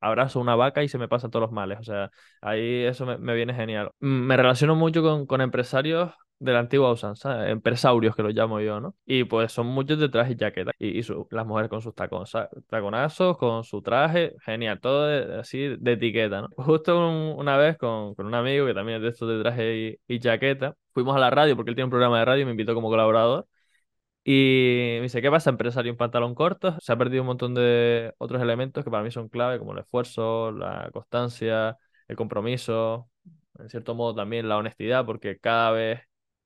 abrazo una vaca y se me pasan todos los males. O sea, ahí eso me, me viene genial. Mm, Me relaciono mucho con, con empresarios de la antigua usanza, empresarios que los llamo yo, ¿no? Y pues son muchos de traje y jaqueta. Y, y su- las mujeres con sus tacon- sa- taconazos, con su traje, genial, todo de- así de etiqueta, ¿no? Justo un- una vez con, con un amigo que también es de estos de traje y, y jaqueta, fuimos a la radio porque él tiene un programa de radio y me invitó como colaborador. Y me dice, ¿qué pasa, empresario en pantalón corto? Se ha perdido un montón de otros elementos que para mí son clave, como el esfuerzo, la constancia, el compromiso, en cierto modo también la honestidad, porque cada vez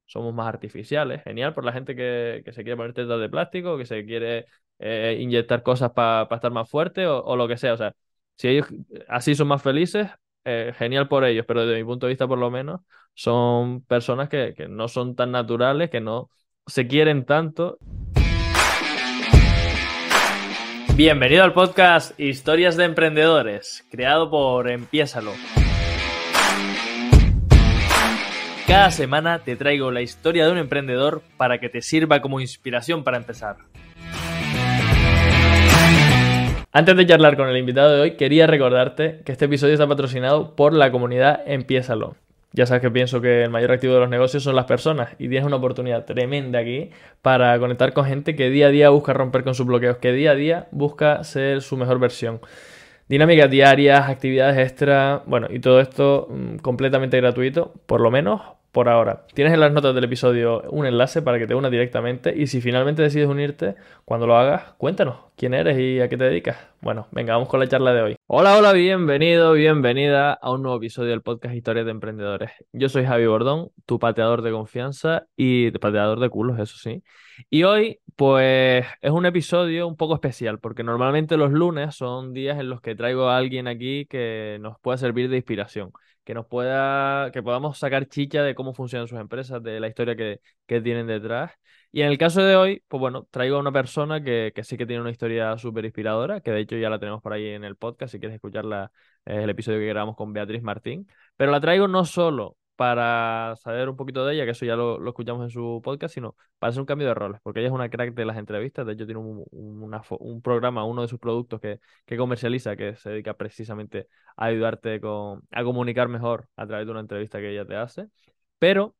somos más artificiales. Genial por la gente que, que se quiere poner tetas de plástico, que se quiere eh, inyectar cosas para estar más fuerte o, o lo que sea. O sea, si ellos así son más felices, eh, genial por ellos, pero desde mi punto de vista por lo menos son personas que, que no son tan naturales, que no se quieren tanto. Bienvenido al podcast Historias de Emprendedores, creado por Empiésalo. Cada semana te traigo la historia de un emprendedor para que te sirva como inspiración para empezar. Antes de charlar con el invitado de hoy, quería recordarte que este episodio está patrocinado por la comunidad Empiésalo. Ya sabes que pienso que el mayor activo de los negocios son las personas y tienes una oportunidad tremenda aquí para conectar con gente que día a día busca romper con sus bloqueos, que día a día busca ser su mejor versión. Dinámicas diarias, actividades extra, bueno, y todo esto mm, completamente gratuito, por lo menos por ahora. Tienes en las notas del episodio un enlace para que te unas directamente y si finalmente decides unirte, cuando lo hagas, cuéntanos quién eres y a qué te dedicas. Bueno, venga, vamos con la charla de hoy. Hola, hola, bienvenido, bienvenida a un nuevo episodio del podcast Historias de Emprendedores. Yo soy Javi Bordón, tu pateador de confianza y pateador de culos, eso sí. Y hoy, pues, es un episodio un poco especial, porque normalmente los lunes son días en los que traigo a alguien aquí que nos pueda servir de inspiración, que nos pueda, que podamos sacar chicha de cómo funcionan sus empresas, de la historia que, que tienen detrás. Y en el caso de hoy, pues bueno, traigo a una persona que, que sí que tiene una historia súper inspiradora, que de hecho ya la tenemos por ahí en el podcast, si quieres escucharla, es el episodio que grabamos con Beatriz Martín. Pero la traigo no solo para saber un poquito de ella, que eso ya lo, escuchamos en su podcast, sino para hacer un cambio de roles, porque ella es una crack de las entrevistas, de hecho tiene un, programa, uno de sus productos que, que comercializa, que se dedica precisamente a ayudarte con, a comunicar mejor a través de una entrevista que ella te hace, pero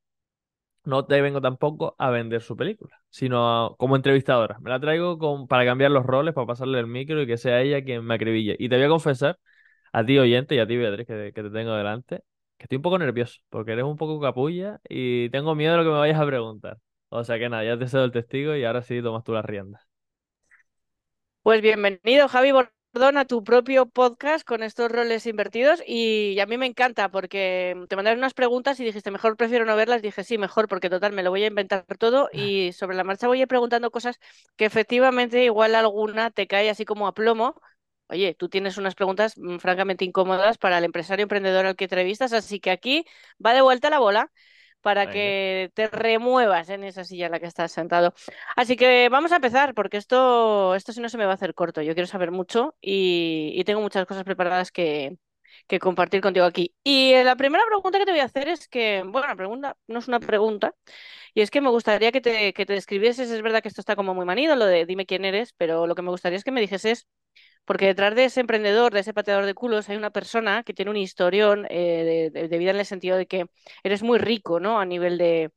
no te vengo tampoco a vender su película, sino como entrevistadora. Me la traigo con, para cambiar los roles, para pasarle el micro y que sea ella quien me acribille. Y te voy a confesar, a ti oyente y a ti Beatriz, que te tengo delante, que estoy un poco nervioso, porque eres un poco capulla y tengo miedo de lo que me vayas a preguntar. O sea que nada, ya te cedo el testigo y ahora sí tomas tú las riendas. Pues bienvenido, Javi Bordón, a tu propio podcast con estos roles invertidos. Y a mí me encanta porque te mandaron unas preguntas y dijiste, mejor prefiero no verlas. Dije, sí, mejor, porque total, me lo voy a inventar todo y sobre la marcha voy a ir preguntando cosas que efectivamente igual alguna te cae así como a plomo. Oye, tú tienes unas preguntas mm, francamente incómodas para el empresario emprendedor al que entrevistas, así que aquí va de vuelta la bola para Venga. que te remuevas en esa silla en la que estás sentado. Así que vamos a empezar, porque esto, esto si no se me va a hacer corto. Yo quiero saber mucho y, y tengo muchas cosas preparadas que, que compartir contigo aquí. Y eh, la primera pregunta que te voy a hacer es que, bueno, la pregunta no es una pregunta, y es que me gustaría que te, que te describieses, es verdad que esto está como muy manido, lo de dime quién eres, pero lo que me gustaría es que me dijeses, porque detrás de ese emprendedor, de ese pateador de culos, hay una persona que tiene un historión eh, de, vida en el sentido de que eres muy rico, ¿no? A nivel de,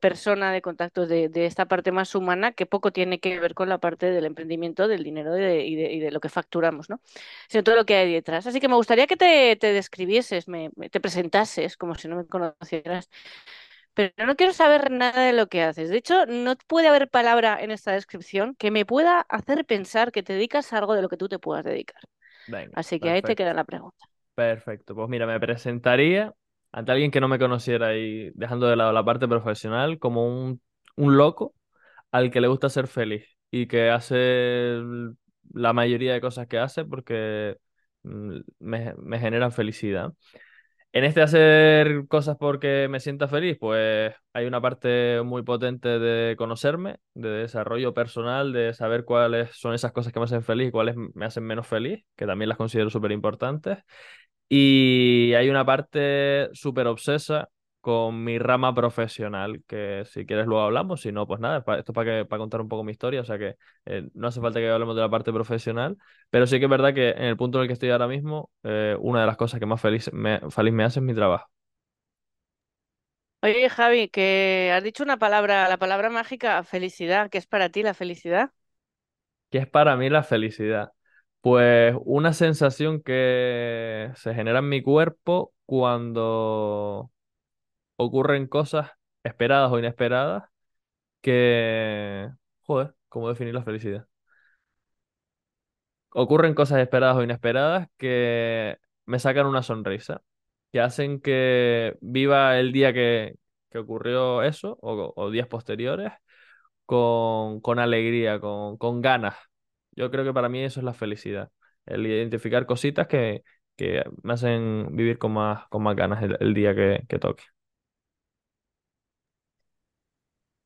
persona, de contactos, de, esta parte más humana, que poco tiene que ver con la parte del emprendimiento, del dinero y, de, lo que facturamos, ¿no? Sino todo lo que hay detrás. Así que me gustaría que te, te describieses, me- te presentases, como si no me conocieras. Pero no quiero saber nada de lo que haces. De hecho, no puede haber palabra en esta descripción que me pueda hacer pensar que te dedicas a algo de lo que tú te puedas dedicar. Venga, Así que ahí te queda la pregunta. Perfecto, pues mira, me presentaría ante alguien que no me conociera y dejando de lado la parte profesional como un, un loco al que le gusta ser feliz y que hace la mayoría de cosas que hace porque mm, me, me generan felicidad. En este hacer cosas porque me sienta feliz, pues hay una parte muy potente de conocerme, de desarrollo personal, de saber cuáles son esas cosas que me hacen feliz y cuáles me hacen menos feliz, que también las considero súper importantes. Y hay una parte súper obsesa con mi rama profesional, que si quieres luego hablamos, si no, pues nada, esto es para, que, para contar un poco mi historia, o sea que eh, no hace falta que hablemos de la parte profesional, pero sí que es verdad que en el punto en el que estoy ahora mismo, eh, una de las cosas que más feliz me, feliz me hace es mi trabajo. Oye, Javi, que has dicho una palabra, la palabra mágica, felicidad. ¿Qué es para ti la felicidad? ¿Qué es para mí la felicidad? Pues una sensación que se genera en mi cuerpo cuando ocurren cosas esperadas o inesperadas que... Joder, ¿cómo definir la felicidad? Ocurren cosas esperadas o inesperadas que me sacan una sonrisa, que hacen que viva el día que, que ocurrió eso o, días posteriores con, con alegría, con, con ganas. Yo creo que para mí eso es la felicidad, el identificar cositas que, que me hacen vivir con más, con más ganas el, día que toque.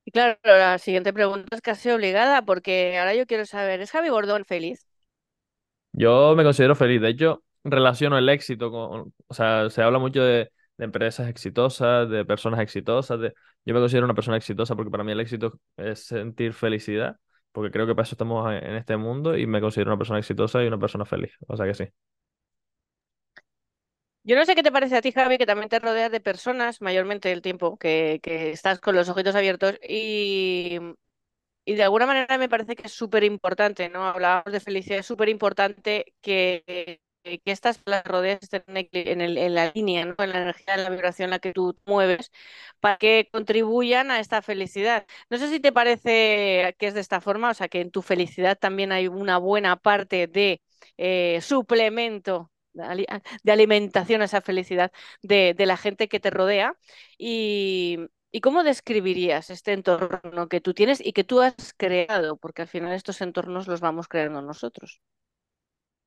Y claro, la siguiente pregunta es casi obligada porque ahora yo quiero saber, ¿es Javi Gordón feliz? Yo me considero feliz. De hecho, relaciono el éxito con, o sea, se habla mucho de, de empresas exitosas, de personas exitosas. De... Yo me considero una persona exitosa porque para mí el éxito es sentir felicidad, porque creo que para eso estamos en en este mundo y me considero una persona exitosa y una persona feliz. O sea que sí. Yo no sé qué te parece a ti, Javi, que también te rodeas de personas, mayormente el tiempo, que, estás con los ojitos abiertos y, y de alguna manera me parece que es súper importante, ¿no? Hablábamos de felicidad, es súper importante que, que estas las equil- en el- en la línea, ¿no? En la energía, en la vibración en la que tú mueves, para que contribuyan a esta felicidad. No sé si te parece que es de esta forma, o sea, que en tu felicidad también hay una buena parte de eh, suplemento. De ali- de alimentación a esa felicidad de, de la gente que te rodea y, ¿Y cómo describirías este entorno que tú tienes y que tú has creado? Porque al final estos entornos los vamos creando nosotros.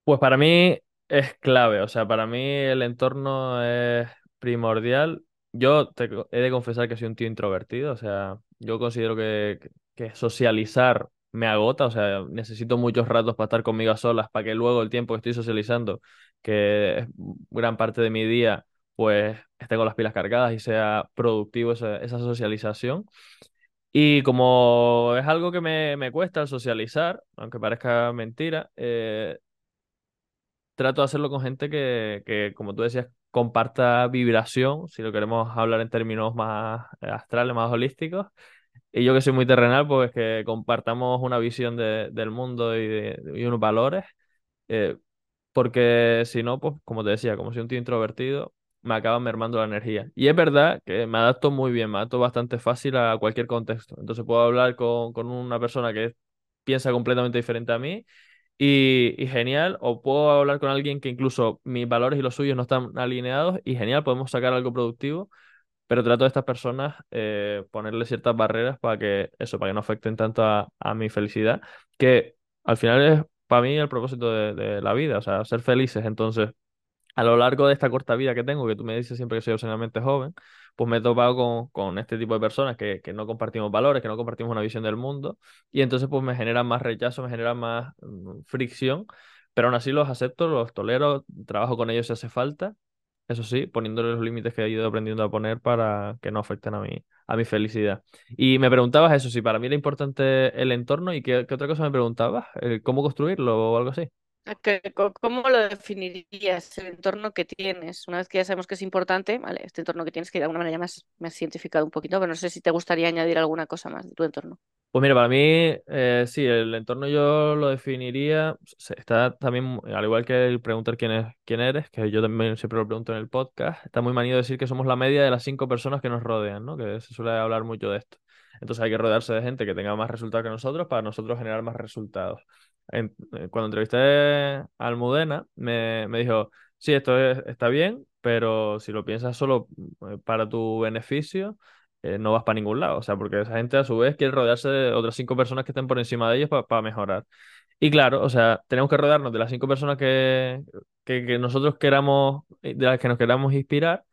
Pues para mí es clave, o sea, para mí el entorno es primordial. Yo he de confesar que soy un tío introvertido, o sea, yo considero que, que socializar me agota, o sea, necesito muchos ratos para estar conmigo a solas, para que luego el tiempo que estoy socializando, que es gran parte de mi día, pues esté con las pilas cargadas y sea productivo esa, socialización. Y como es algo que me, me cuesta socializar, aunque parezca mentira, eh, trato de hacerlo con gente que, que, como tú decías, comparta vibración, si lo queremos hablar en términos más eh, astrales, más holísticos. Y yo que soy muy terrenal, pues que compartamos una visión de- del mundo y, de, y unos valores. eh, porque si no, pues como te decía, como soy un tío introvertido, me acaba mermando la energía. Y es verdad que me adapto muy bien, me adapto bastante fácil a cualquier contexto. Entonces puedo hablar con, con una persona que piensa completamente diferente a mí y, y genial, o puedo hablar con alguien que incluso mis valores y los suyos no están alineados y genial, podemos sacar algo productivo, pero trato a estas personas eh, ponerle ciertas barreras para que eso, para que no afecten tanto a, mi felicidad, que al final es para mí el propósito de, la vida, o sea, ser felices. Entonces, a lo largo de esta corta vida que tengo, que tú me dices siempre que soy obscenamente joven, pues me he topado con, con este tipo de personas que, que no compartimos valores, que no compartimos una visión del mundo, y entonces pues me generan más rechazo, me generan más mm, fricción, pero aún así los acepto, los tolero, trabajo con ellos si hace falta, eso sí, poniéndole los límites que he ido aprendiendo a poner para que no afecten a mi, a mi felicidad. Y me preguntabas eso, si para mí era importante el entorno, ¿y qué, qué otra cosa me preguntabas? Eh, ¿Cómo construirlo o algo así? ¿A qué- co- ¿Cómo lo definirías el entorno que tienes? Una vez que ya sabemos que es importante, vale, este entorno que tienes que de alguna manera ya has, me has identificado un poquito, pero no sé si te gustaría añadir alguna cosa más de tu entorno. Pues mira, para mí, eh, sí, el entorno yo lo definiría, está también, al igual que el preguntar quién es, quién eres, que yo también siempre lo pregunto en el podcast, está muy manido decir que somos la media de las cinco personas que nos rodean, ¿no? Que se suele hablar mucho de esto. Entonces hay que rodearse de gente que tenga más resultados que nosotros para nosotros generar más resultados. En- eh, cuando entrevisté a Almudena, me, me dijo, sí, esto es- está bien, pero si lo piensas solo eh, para tu beneficio eh, no vas para ningún lado. O sea, porque esa gente a su vez quiere rodearse de otras cinco personas que estén por encima de ellos para mejorar. Y claro, o sea, tenemos que rodearnos de las cinco personas que, que, que nosotros queramos, de las que nos queramos inspirar,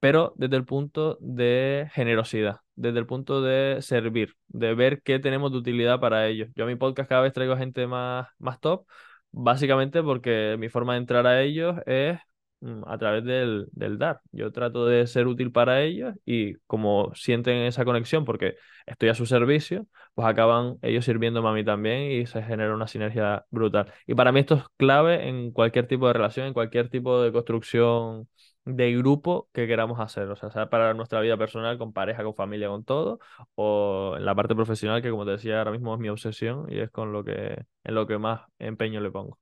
pero desde el punto de generosidad, desde el punto de servir, de ver qué tenemos de utilidad para ellos. Yo a mi podcast cada vez traigo gente más, más top, básicamente porque mi forma de entrar a ellos es mm, a través del, del dar. Yo trato de ser útil para ellos y como sienten esa conexión porque estoy a su servicio, pues acaban ellos sirviéndome a mí también y se genera una sinergia brutal. Y para mí esto es clave en cualquier tipo de relación, en cualquier tipo de construcción de grupo que queramos hacer, o sea, sea para nuestra vida personal, con pareja, con familia, con todo, o en la parte profesional, que como te decía, ahora mismo es mi obsesión y es con lo que, en lo que más empeño le pongo.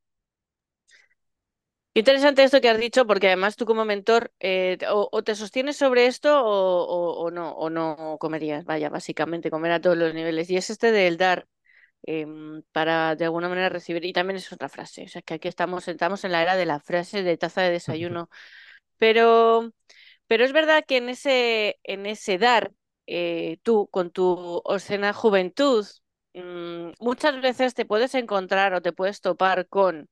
Interesante esto que has dicho, porque además tú como mentor eh, o, te sostienes sobre esto o, no, o no comerías, vaya, básicamente comer a todos los niveles. Y es este del dar em, para de alguna manera recibir. Y también es otra frase, o sea, que aquí estamos, estamos en la era de la frase de taza de desayuno. Pero, pero es verdad que en ese, en ese dar, eh, tú con tu obscena juventud, mm, muchas veces te puedes encontrar o te puedes topar con,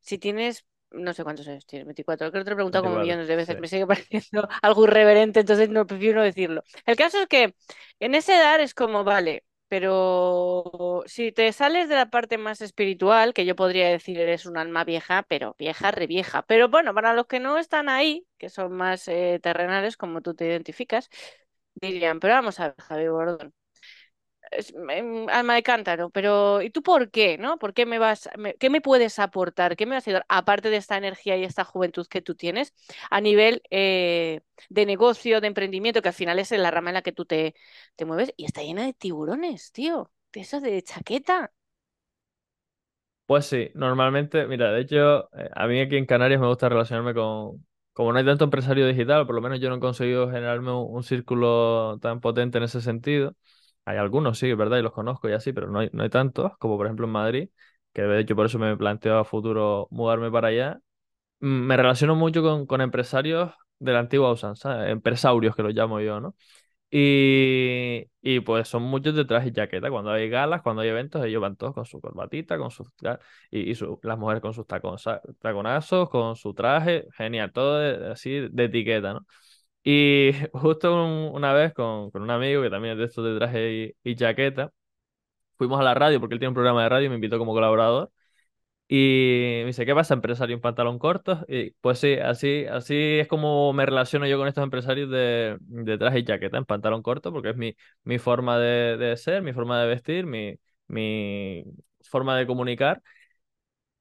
si tienes no sé cuántos años tienes, 24. Creo que te lo he preguntado como millones de veces. Me sigue pareciendo algo irreverente, entonces no prefiero no decirlo. El caso es que en ese dar es como, vale, pero si te sales de la parte más espiritual, que yo podría decir eres un alma vieja, pero vieja, revieja. Pero bueno, para los que no están ahí, que son más eh, terrenales, como tú te identificas, dirían, pero vamos a ver, Javi Gordón es, alma de cántaro, pero ¿y tú por qué, no? ¿Por qué me vas, qué me puedes aportar? ¿Qué me vas a ayudar? Aparte de esta energía y esta juventud que tú tienes a nivel eh, de negocio, de emprendimiento, que al final es la rama en la que tú te, te mueves y está llena de tiburones, tío, de esas de chaqueta. Pues sí, normalmente, mira, de hecho, eh, a mí aquí en Canarias me gusta relacionarme con, como no hay tanto empresario digital, por lo menos yo no he conseguido generarme un círculo tan potente en ese sentido. Hay algunos, sí, es verdad, y los conozco y así, pero no hay, no hay tantos, como por ejemplo en Madrid, que de hecho por eso me planteo a futuro mudarme para allá. Mm, me relaciono mucho con, con empresarios de la antigua usanza, empresarios que los llamo yo, ¿no? Y, y pues son muchos de traje y chaqueta. Cuando hay galas, cuando hay eventos, ellos van todos con su corbatita, con sus y, y las mujeres con sus tacon, taconazos, con su traje, genial, todo así de etiqueta, ¿no? Y justo una vez con, con, un amigo que también es de estos de traje y, chaqueta, fuimos a la radio porque él tiene un programa de radio y me invitó como colaborador. Y me dice, ¿qué pasa, empresario en pantalón corto? Y pues sí, así, así es como me relaciono yo con estos empresarios de, de traje y chaqueta en pantalón corto, porque es mi, mi forma de, de ser, mi forma de vestir, mi, mi forma de comunicar.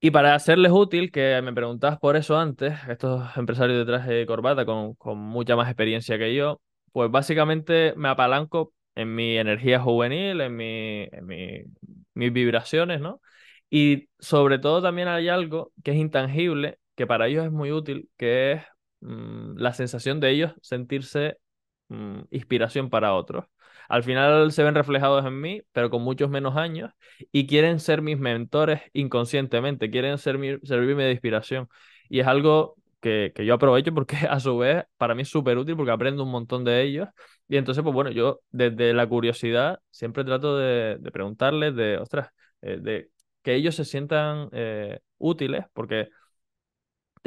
Y para hacerles útil, que me preguntabas por eso antes, estos empresarios de traje de corbata con, con mucha más experiencia que yo, pues básicamente me apalanco en mi energía juvenil, en, mi, en mi, mis vibraciones, ¿no? Y sobre todo también hay algo que es intangible, que para ellos es muy útil, que es mm, la sensación de ellos sentirse mm, inspiración para otros al final se ven reflejados en mí, pero con muchos menos años, y quieren ser mis mentores inconscientemente, quieren ser servirme de inspiración. Y es algo que, yo aprovecho porque a su vez para mí es súper útil porque aprendo un montón de ellos. Y entonces, pues bueno, yo desde la curiosidad siempre trato de, preguntarles, de, ostras, eh, de que ellos se sientan eh, útiles, porque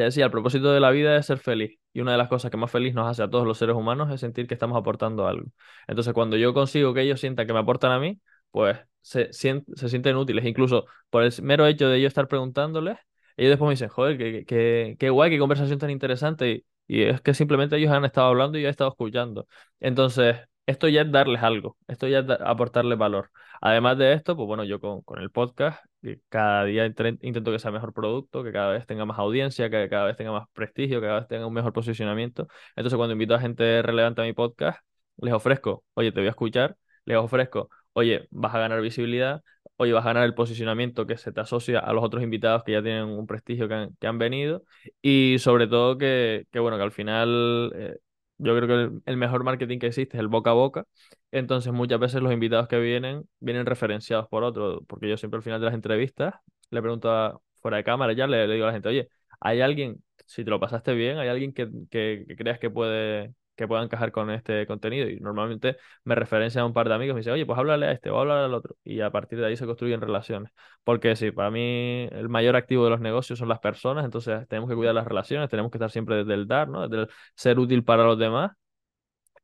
decía, el propósito de la vida es ser feliz. Y una de las cosas que más feliz nos hace a todos los seres humanos es sentir que estamos aportando algo. Entonces, cuando yo consigo que ellos sientan que me aportan a mí, pues se, sienten útiles. Incluso por el mero hecho de yo estar preguntándoles, ellos después me dicen, joder, qué, qué, guay, qué conversación tan interesante. Y, es que simplemente ellos han estado hablando y yo he estado escuchando. Entonces, esto ya es darles algo, esto ya es aportarles valor. Además de esto, pues bueno, yo con el podcast, que cada día intento que sea mejor producto, que cada vez tenga más audiencia, que cada vez tenga más prestigio, que cada vez tenga un mejor posicionamiento. Entonces, cuando invito a gente relevante a mi podcast, les ofrezco, oye, te voy a escuchar, les ofrezco, oye, vas a ganar visibilidad, oye, vas a ganar el posicionamiento que se te asocia a los otros invitados que ya tienen un prestigio que han, venido y sobre todo que, que, bueno, que al final eh, yo creo que el, mejor marketing que existe es el boca a boca. Entonces, muchas veces los invitados que vienen vienen referenciados por otros, porque yo siempre al final de las entrevistas le pregunto fuera de cámara, ya le, digo a la gente, oye, ¿hay alguien, si te lo pasaste bien, hay alguien que, que creas que puede, que puedan encajar con este contenido. Y normalmente me referencia a un par de amigos y me dicen, oye, pues háblale a este o háblale al otro. Y a partir de ahí se construyen relaciones. Porque sí, para mí el mayor activo de los negocios son las personas, entonces tenemos que cuidar las relaciones, tenemos que estar siempre desde el dar, ¿no? Desde el ser útil para los demás.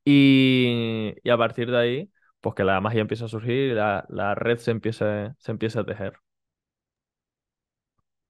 Y, y a partir de ahí, pues que la magia empieza a surgir y la, la red se empieza, se empieza a tejer.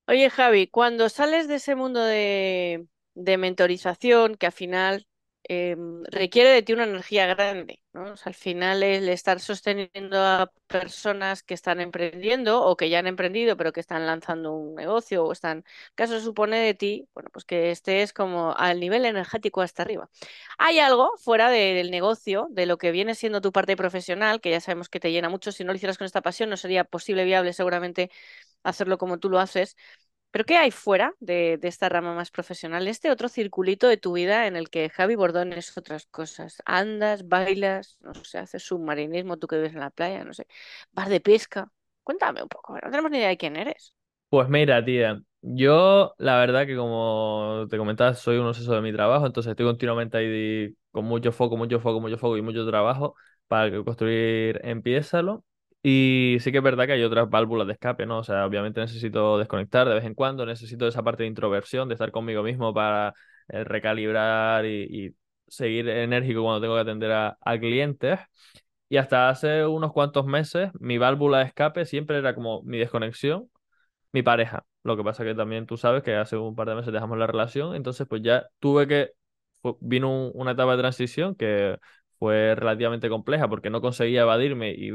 Oye, Javi, cuando sales de ese mundo de, de mentorización que al final em, requiere de ti una energía grande, ¿no? Al final el estar sosteniendo a personas que están emprendiendo o que ya han emprendido pero que están lanzando un negocio o están, caso supone de ti, bueno, pues que estés como al nivel energético hasta arriba. Hay algo fuera del negocio, de lo que viene siendo tu parte profesional, que ya sabemos que te llena mucho, si no lo hicieras con esta pasión no sería posible, viable seguramente hacerlo como tú lo haces pero ¿qué hay fuera de, esta rama más profesional? Este otro circulito de tu vida en el que Javi Bordón es otras cosas. Andas, bailas, no sé, haces submarinismo, tú que vives en la playa, no sé, bar de pesca. Cuéntame un poco, no tenemos ni idea de quién eres. Pues mira, tía, yo la verdad que como te comentaba, soy un obseso de mi trabajo, entonces estoy continuamente ahí con mucho foco, mucho foco, mucho foco y mucho trabajo para construir Empiézalo. Y sí que es verdad que hay otras válvulas de escape, ¿no? O sea, obviamente necesito desconectar de vez en cuando, necesito esa parte de introversión, de estar conmigo mismo para eh, recalibrar y, seguir enérgico cuando tengo que atender a, clientes. Y hasta hace unos cuantos meses, mi válvula de escape siempre era como mi desconexión, mi pareja. Lo que pasa que también tú sabes que hace un par de meses dejamos la relación, entonces pues ya tuve que, vino una etapa de transición que fue relativamente compleja porque no conseguía evadirme y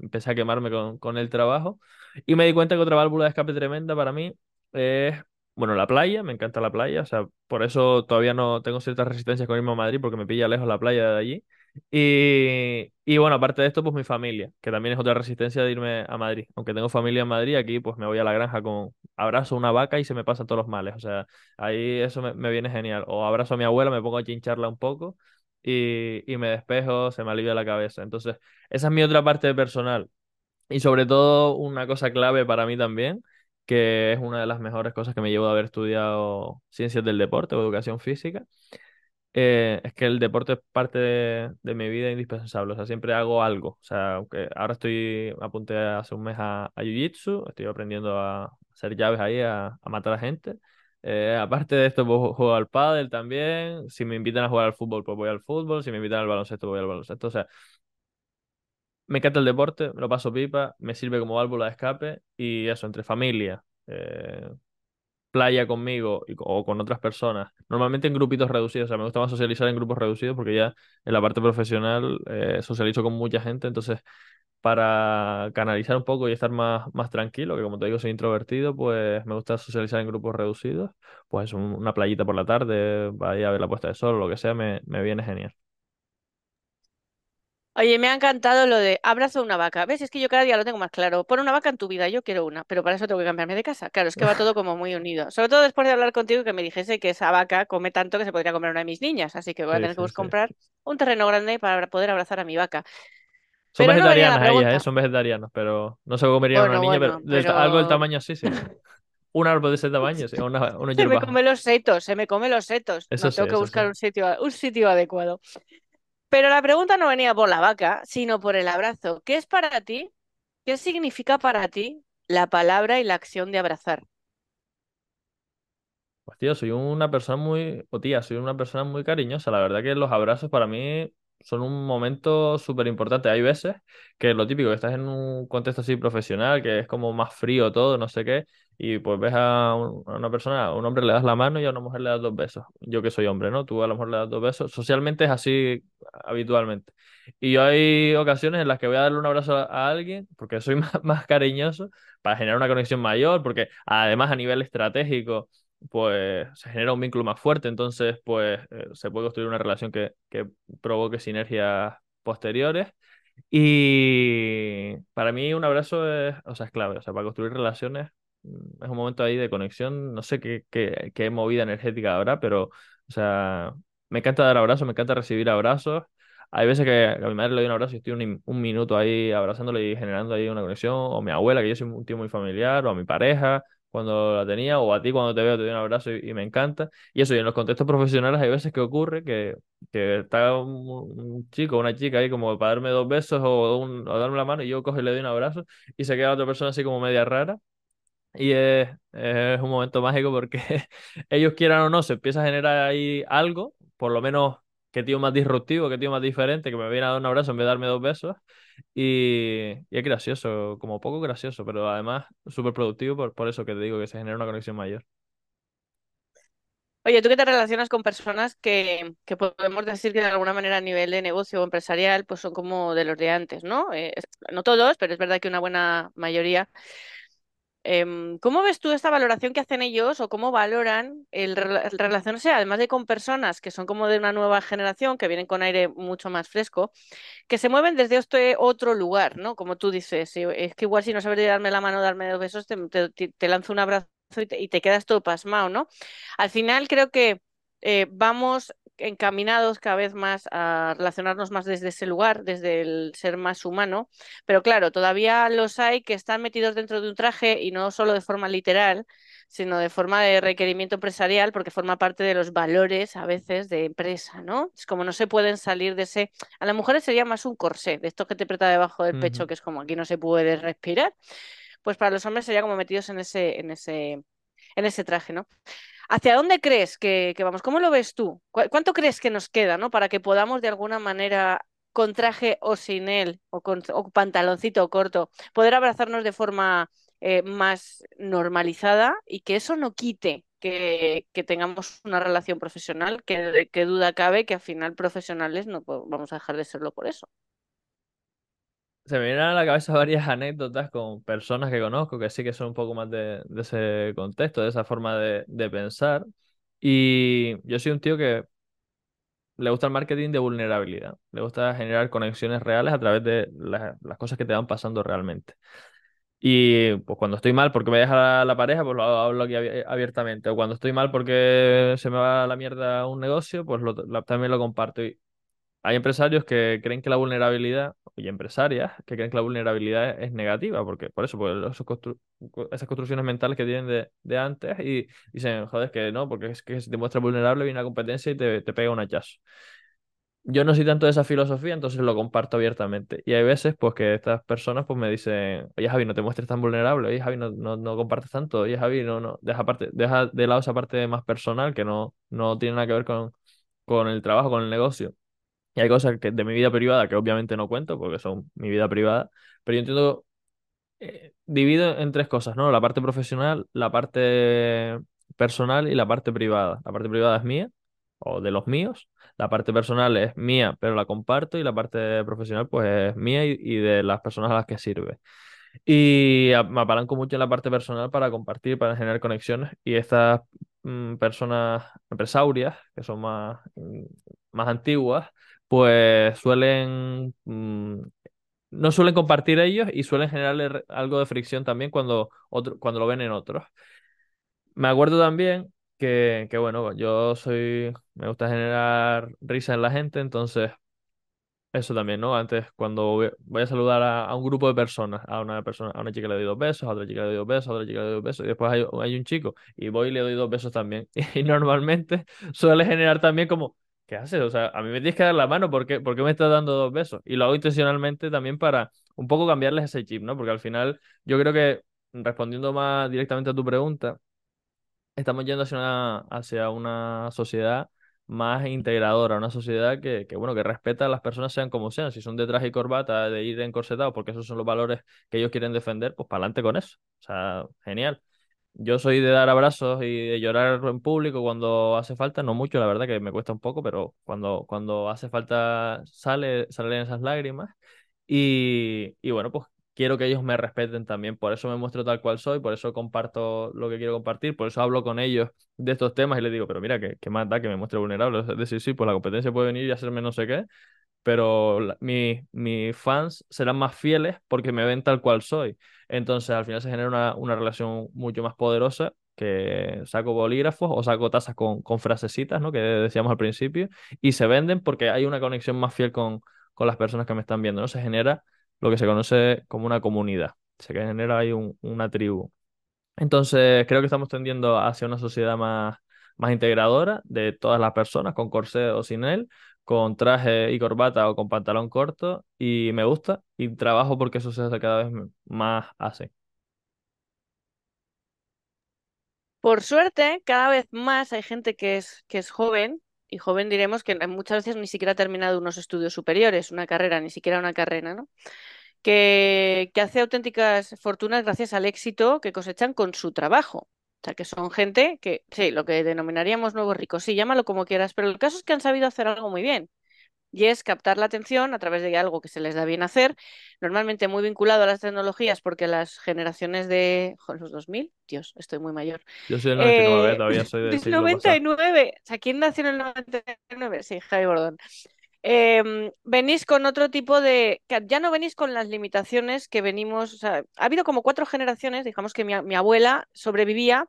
empecé a quemarme con, con, el trabajo. Y me di cuenta que otra válvula de escape tremenda para mí es, bueno, la playa, me encanta la playa, o sea, por eso todavía no tengo ciertas resistencias con irme a Madrid porque me pilla lejos la playa de allí. Y, y bueno, aparte de esto, pues mi familia, que también es otra resistencia de irme a Madrid. Aunque tengo familia en Madrid, aquí pues me voy a la granja con abrazo una vaca y se me pasan todos los males. O sea, ahí eso me, me viene genial. O abrazo a mi abuela, me pongo a chincharla un poco y, y me despejo, se me alivia la cabeza. Entonces, esa es mi otra parte personal. Y sobre todo, una cosa clave para mí también, que es una de las mejores cosas que me llevo de haber estudiado ciencias del deporte o educación física, eh, es que el deporte es parte de, mi vida indispensable. O sea, siempre hago algo. O sea, aunque ahora estoy, apunté hace un mes a, a Jiu-Jitsu, estoy aprendiendo a hacer llaves ahí, a, a matar a gente. Eh, aparte de esto, pues, juego al pádel también. Si me invitan a jugar al fútbol, pues voy al fútbol. Si me invitan al baloncesto, voy al baloncesto. O sea, me encanta el deporte, me lo paso pipa, me sirve como válvula de escape y eso, entre familia, eh, playa conmigo o con otras personas, normalmente en grupitos reducidos, o sea, me gusta más socializar en grupos reducidos porque ya en la parte profesional eh, socializo con mucha gente, entonces para canalizar un poco y estar más, más tranquilo, que como te digo soy introvertido, pues me gusta socializar en grupos reducidos, pues una playita por la tarde, vaya a ver la puesta de sol o lo que sea, me, me viene genial. Oye, me ha encantado lo de abrazo una vaca. ¿Ves? Es que yo cada día lo tengo más claro. Pon una vaca en tu vida, yo quiero una, pero para eso tengo que cambiarme de casa. Claro, es que va todo como muy unido. Sobre todo después de hablar contigo que me dijese que esa vaca come tanto que se podría comer una de mis niñas. Así que voy a tener que comprar un terreno grande para poder abrazar a mi vaca. Son vegetarianas ellas, ¿eh? son vegetarianas, pero no se comería una niña, pero, algo del tamaño así, sí. Un árbol de ese tamaño, sí, una, Se me come los setos, se me come los setos. no, tengo que buscar un sitio, un sitio adecuado. Pero la pregunta no venía por la vaca, sino por el abrazo. ¿Qué es para ti? ¿Qué significa para ti la palabra y la acción de abrazar? Pues tío, soy una persona muy, o tía, soy una persona muy cariñosa. La verdad que los abrazos para mí son un momento súper importante. Hay veces que lo típico, que estás en un contexto así profesional, que es como más frío todo, no sé qué, y pues ves a, una persona, a un hombre le das la mano y a una mujer le das dos besos. Yo que soy hombre, ¿no? Tú a lo mejor le das dos besos. Socialmente es así habitualmente. Y hay ocasiones en las que voy a darle un abrazo a, alguien, porque soy más, más cariñoso, para generar una conexión mayor, porque además a nivel estratégico pues se genera un vínculo más fuerte, entonces pues eh, se puede construir una relación que, que provoque sinergias posteriores. Y para mí un abrazo es, o sea, es clave, o sea, para construir relaciones mm, es un momento ahí de conexión, no sé qué, qué, qué movida energética habrá, pero, o sea, me encanta dar abrazos, me encanta recibir abrazos. Hay veces que a mi madre le doy un abrazo y estoy un, un, minuto ahí abrazándole y generando ahí una conexión, o a mi abuela, que yo soy un tío muy familiar, o a mi pareja, cuando la tenía, o a ti cuando te veo te doy un abrazo y, me encanta. Y eso, y en los contextos profesionales hay veces que ocurre que, que está un, chico o una chica ahí como para darme dos besos o, un, darme la mano y yo cojo y le doy un abrazo y se queda la otra persona así como media rara. Y es, es un momento mágico porque ellos quieran o no, se empieza a generar ahí algo, por lo menos qué tío más disruptivo, qué tío más diferente, que me viene a dar un abrazo en vez de darme dos besos. Y, es gracioso, como poco gracioso, pero además súper productivo por, por eso que te digo que se genera una conexión mayor. Oye, tú que te relacionas con personas que, que podemos decir que de alguna manera a nivel de negocio o empresarial, pues son como de los de antes, ¿no? Eh, no todos, pero es verdad que una buena mayoría. Em, ¿cómo ves tú esta valoración que hacen ellos o cómo valoran el, el relacionarse, además de con personas que son como de una nueva generación, que vienen con aire mucho más fresco, que se mueven desde este otro lugar, ¿no? Como tú dices, si- es que igual si no sabes darme la mano, darme dos besos, te lanzo un abrazo y te, y te quedas todo pasmado, ¿no? Al final creo que eh, vamos encaminados cada vez más a relacionarnos más desde ese lugar, desde el ser más humano, pero claro, todavía los hay que están metidos dentro de un traje y no solo de forma literal, sino de forma de requerimiento empresarial, porque forma parte de los valores a veces de empresa, ¿no? Es como no se pueden salir de ese... A las mujeres sería más un corsé, de esto que te aprieta debajo del pecho, que es como aquí no se puede respirar, pues para los hombres sería como metidos en ese, en ese, en ese traje, ¿no? ¿Hacia dónde crees que, vamos? ¿Cómo lo ves tú? ¿Cu- ¿Cuánto crees que nos queda, ¿no? Para que podamos de alguna manera, con traje o sin él, o con o pantaloncito corto, poder abrazarnos de forma eh, más normalizada y que eso no quite que, tengamos una relación profesional, que, duda cabe que al final profesionales no vamos a dejar de serlo por eso. Se me vienen a la cabeza varias anécdotas con personas que conozco que sí que son un poco más de, ese contexto, de esa forma de, de pensar. Y yo soy un tío que le gusta el marketing de vulnerabilidad. Le gusta generar conexiones reales a través de la- las cosas que te van pasando realmente. Y pues cuando estoy mal porque me deja la, pareja, pues lo hablo aquí abi- abiertamente. O cuando estoy mal porque se me va a la mierda un negocio, pues también lo comparto. Hay empresarios que creen que la vulnerabilidad, y empresarias que creen que la vulnerabilidad es negativa, porque por eso, por constru- esas construcciones mentales que tienen de, antes y dicen, joder, que no, porque es que si te muestras vulnerable viene la competencia y te, te pega un hachazo. Yo no soy tanto de esa filosofía, entonces lo comparto abiertamente. Y hay veces, pues, que estas personas, pues, me dicen, oye, Javi, no te muestres tan vulnerable, oye, Javi, no, no, no compartes tanto, oye, Javi, no, no, deja parte, deja de lado esa parte más personal que no, no tiene nada que ver con, con el trabajo, con el negocio. Y hay cosas que, de mi vida privada que obviamente no cuento porque son mi vida privada, pero yo entiendo, eh, divido en tres cosas, ¿no? La parte profesional, la parte personal y la parte privada. La parte privada es mía o de los míos, la parte personal es mía, pero la comparto y la parte profesional pues es mía y, de las personas a las que sirve. Y me apalanco mucho en la parte personal para compartir, para generar conexiones. Y estas mm, personas empresarias, que son más, mm, más antiguas, pues suelen, mm, no suelen compartir ellos y suelen generarle algo de fricción también cuando, cuando lo ven en otros. Me acuerdo también que, que, bueno, yo soy, me gusta generar risa en la gente, entonces eso también, ¿no? Antes, cuando voy a saludar a, a un grupo de personas, a una persona, a una chica le doy dos besos, a otra chica le doy dos besos, a otra chica le doy dos besos, y después hay, hay un chico, y voy y le doy dos besos también. Y normalmente suele generar también como, ¿qué haces? O sea, a mí me tienes que dar la mano, ¿por qué, por qué me estás dando dos besos? Y lo hago intencionalmente también para un poco cambiarles ese chip, ¿no? Porque al final, yo creo que, respondiendo más directamente a tu pregunta, estamos yendo hacia una, hacia una sociedad más integradora, una sociedad que, que, bueno, que respeta a las personas sean como sean. Si son de traje y corbata, de ir encorsetados, porque esos son los valores que ellos quieren defender, pues para adelante con eso. O sea, genial. Yo soy de dar abrazos y de llorar en público cuando hace falta, no mucho, la verdad que me cuesta un poco, pero cuando, cuando hace falta sale, salen esas lágrimas. Y, y bueno, pues quiero que ellos me respeten también, por eso me muestro tal cual soy, por eso comparto lo que quiero compartir, por eso hablo con ellos de estos temas y les digo, pero mira, que, que más da que me muestre vulnerable. Es decir, sí, pues la competencia puede venir y hacerme no sé qué, pero la- mi- mis fans serán más fieles porque me ven tal cual soy. Entonces, al final se genera una, una relación mucho más poderosa que saco bolígrafos o saco tazas con, con frasecitas, ¿no? Que decíamos al principio, y se venden porque hay una conexión más fiel con, con las personas que me están viendo, ¿no? Se genera lo que se conoce como una comunidad, se genera ahí un- una tribu. Entonces, creo que estamos tendiendo hacia una sociedad más, más integradora de todas las personas, con corsé o sin él, con traje y corbata o con pantalón corto, y me gusta y trabajo porque eso se hace cada vez más así. Por suerte, cada vez más hay gente que es, que es joven, y joven diremos que muchas veces ni siquiera ha terminado unos estudios superiores, una carrera, ni siquiera una carrera, ¿no? Que, que hace auténticas fortunas gracias al éxito que cosechan con su trabajo. Sea, que son gente que, sí, lo que denominaríamos nuevos ricos, sí, llámalo como quieras, pero el caso es que han sabido hacer algo muy bien. Y es captar la atención a través de algo que se les da bien hacer, normalmente muy vinculado a las tecnologías, porque las generaciones de jo, los 2000, Dios, estoy muy mayor. Yo soy del 99, Eh, todavía soy del del siglo pasado. 99, o sea, ¿quién nació en el 99? Sí, Javi Bordón. Em, venís con otro tipo de, ya no venís con las limitaciones que venimos, ha habido como cuatro generaciones, digamos que mi, abuela sobrevivía,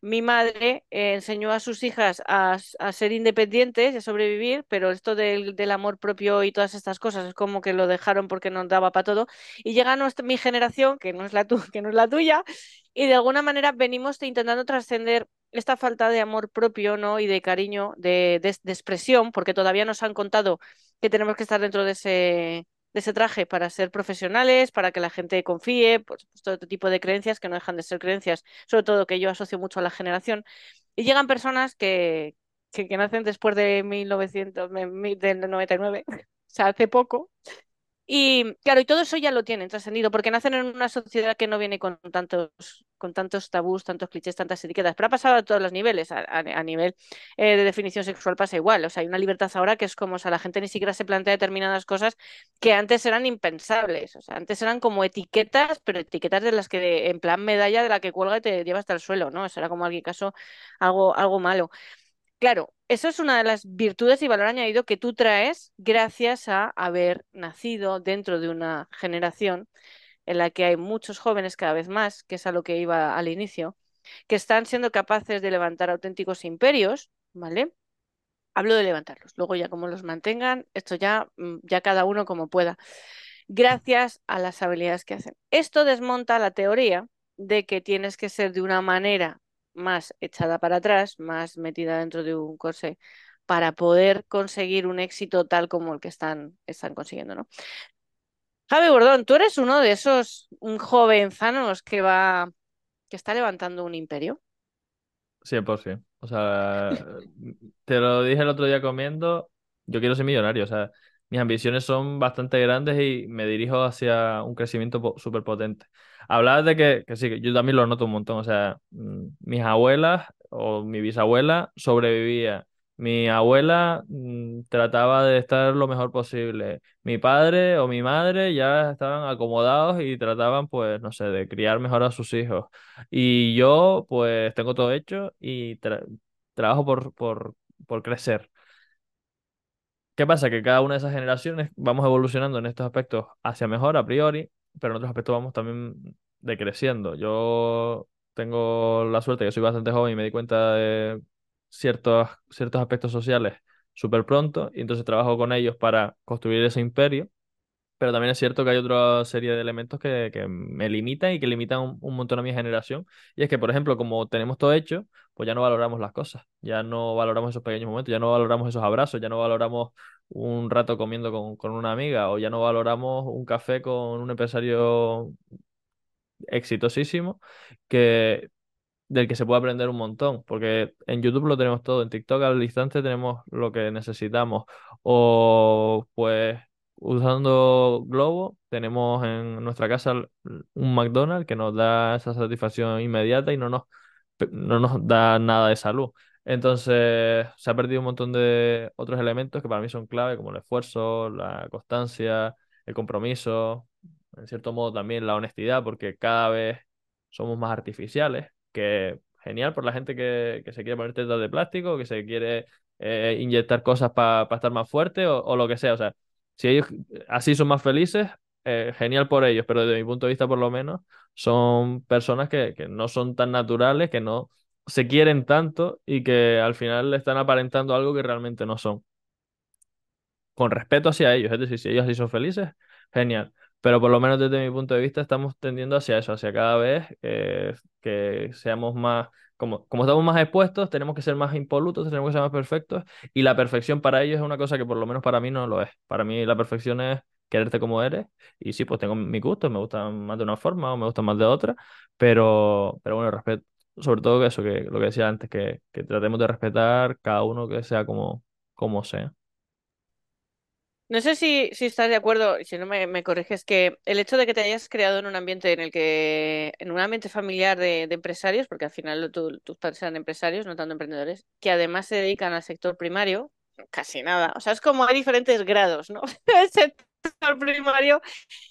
mi madre eh, enseñó a sus hijas a, ser independientes y a sobrevivir, pero esto del, amor propio y todas estas cosas es como que lo dejaron porque no daba para todo, y llega nuestra, mi generación, que no es la tu- que no es la tuya, y de alguna manera venimos intentando trascender esta falta de amor propio, ¿no? y de cariño, de de- expresión, porque todavía nos han contado que tenemos que estar dentro de ese, de ese traje para ser profesionales, para que la gente confíe, pues, todo este tipo de creencias que no dejan de ser creencias, sobre todo que yo asocio mucho a la generación. Y llegan personas que, que, nacen después de 1900, me- mi- del 99, o sea, hace poco, y claro, y todo eso ya lo tienen trascendido, porque nacen en una sociedad que no viene con tantos, con tantos tabús, tantos clichés, tantas etiquetas, pero ha pasado a todos los niveles. A, nivel eh, de definición sexual pasa igual. O sea, hay una libertad ahora que es como, o la gente ni siquiera se plantea determinadas cosas que antes eran impensables. O sea, antes eran como etiquetas, pero etiquetas de las que, en plan medalla de la que cuelga y te lleva hasta el suelo, ¿no? Eso era como en caso algo, algo malo. Claro, eso es una de las virtudes y valor añadido que tú traes gracias a haber nacido dentro de una generación en la que hay muchos jóvenes cada vez más, que es a lo que iba al inicio, que están siendo capaces de levantar auténticos imperios, ¿vale? Hablo de levantarlos. Luego ya como los mantengan, esto ya, mm, ya cada uno como pueda, gracias a las habilidades que hacen. Esto desmonta la teoría de que tienes que ser de una manera más echada para atrás, más metida dentro de un corsé, para poder conseguir un éxito tal como el que están, están consiguiendo, ¿no? Javi Gordón, tú eres uno de esos jovenzanos que va, que está levantando un imperio. 100%. O sea, te lo dije el otro día comiendo, yo quiero ser millonario. O sea, mis ambiciones son bastante grandes y me dirijo hacia un crecimiento súper potente. Hablabas de que, que sí, yo también lo noto un montón. O sea, mm, mis abuelas o mi bisabuela sobrevivía. Mi abuela mm, trataba de estar lo mejor posible. Mi padre o mi madre ya estaban acomodados y trataban, pues, no sé, de criar mejor a sus hijos. Y yo, pues, tengo todo hecho y tra- trabajo por, por, por crecer. ¿Qué pasa? Que cada una de esas generaciones vamos evolucionando en estos aspectos hacia mejor a priori, pero en otros aspectos vamos también decreciendo. Yo tengo la suerte que soy bastante joven y me di cuenta de ciertos, ciertos aspectos sociales súper pronto y entonces trabajo con ellos para construir ese imperio. Pero también es cierto que hay otra serie de elementos que, que me limitan y que limitan un, un montón a mi generación. Y es que, por ejemplo, como tenemos todo hecho, pues ya no valoramos las cosas, ya no valoramos esos pequeños momentos, ya no valoramos esos abrazos, ya no valoramos un rato comiendo con, con una amiga o ya no valoramos un café con un empresario exitosísimo que del que se puede aprender un montón, porque en YouTube lo tenemos todo, en TikTok al instante tenemos lo que necesitamos, o pues usando Globo tenemos en nuestra casa un McDonald's que nos da esa satisfacción inmediata y no nos, no nos da nada de salud. Entonces se ha perdido un montón de otros elementos que para mí son clave, como el esfuerzo, la constancia, el compromiso, en cierto modo también la honestidad, porque cada vez somos más artificiales que genial por la gente que, que se quiere poner tetas de plástico, que se quiere eh, inyectar cosas para estar más fuerte o, o lo que sea. O sea, si ellos así son más felices, eh, genial por ellos, pero desde mi punto de vista por lo menos son personas que, que no son tan naturales, que no se quieren tanto y que al final le están aparentando algo que realmente no son con respeto hacia ellos, es decir, si ellos así son felices, genial. Pero por lo menos desde mi punto de vista estamos tendiendo hacia eso, hacia cada vez eh, que seamos más, como, como estamos más expuestos, tenemos que ser más impolutos, tenemos que ser más perfectos y la perfección para ellos es una cosa que por lo menos para mí no lo es. Para mí la perfección es quererte como eres y sí, pues tengo mi gusto, me gustan más de una forma o me gustan más de otra, pero, pero bueno, respeto, sobre todo eso, que lo que decía antes, que, que tratemos de respetar cada uno que sea como, como sea. No sé si, si estás de acuerdo, si no me, me corriges, que el hecho de que te hayas creado en un ambiente en el que, en un ambiente familiar de, empresarios, porque al final tu- tus padres eran empresarios, no tanto emprendedores, que además se dedican al sector primario, casi nada. O sea, es como hay diferentes grados, ¿no? El sector primario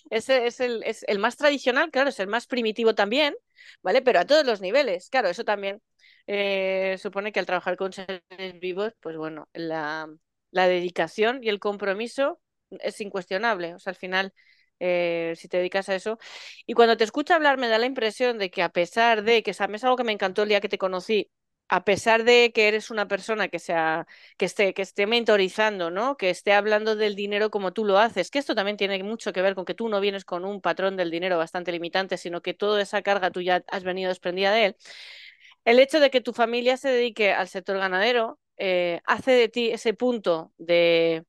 ese es el, es el más tradicional, claro, es el más primitivo también, ¿vale? Pero a todos los niveles, claro, eso también eh, supone que al trabajar con seres vivos, pues bueno, la, la dedicación y el compromiso es incuestionable. O sea, al final, eh, si te dedicas a eso. Y cuando te escucho hablar, me da la impresión de que a pesar de que, ¿sabes? algo que me encantó el día que te conocí, a pesar de que eres una persona que sea que esté, que esté mentorizando, ¿no? Que esté hablando del dinero como tú lo haces, que esto también tiene mucho que ver con que tú no vienes con un patrón del dinero bastante limitante, sino que toda esa carga tú ya has venido desprendida de él. El hecho de que tu familia se dedique al sector ganadero eh, hace de ti ese punto de,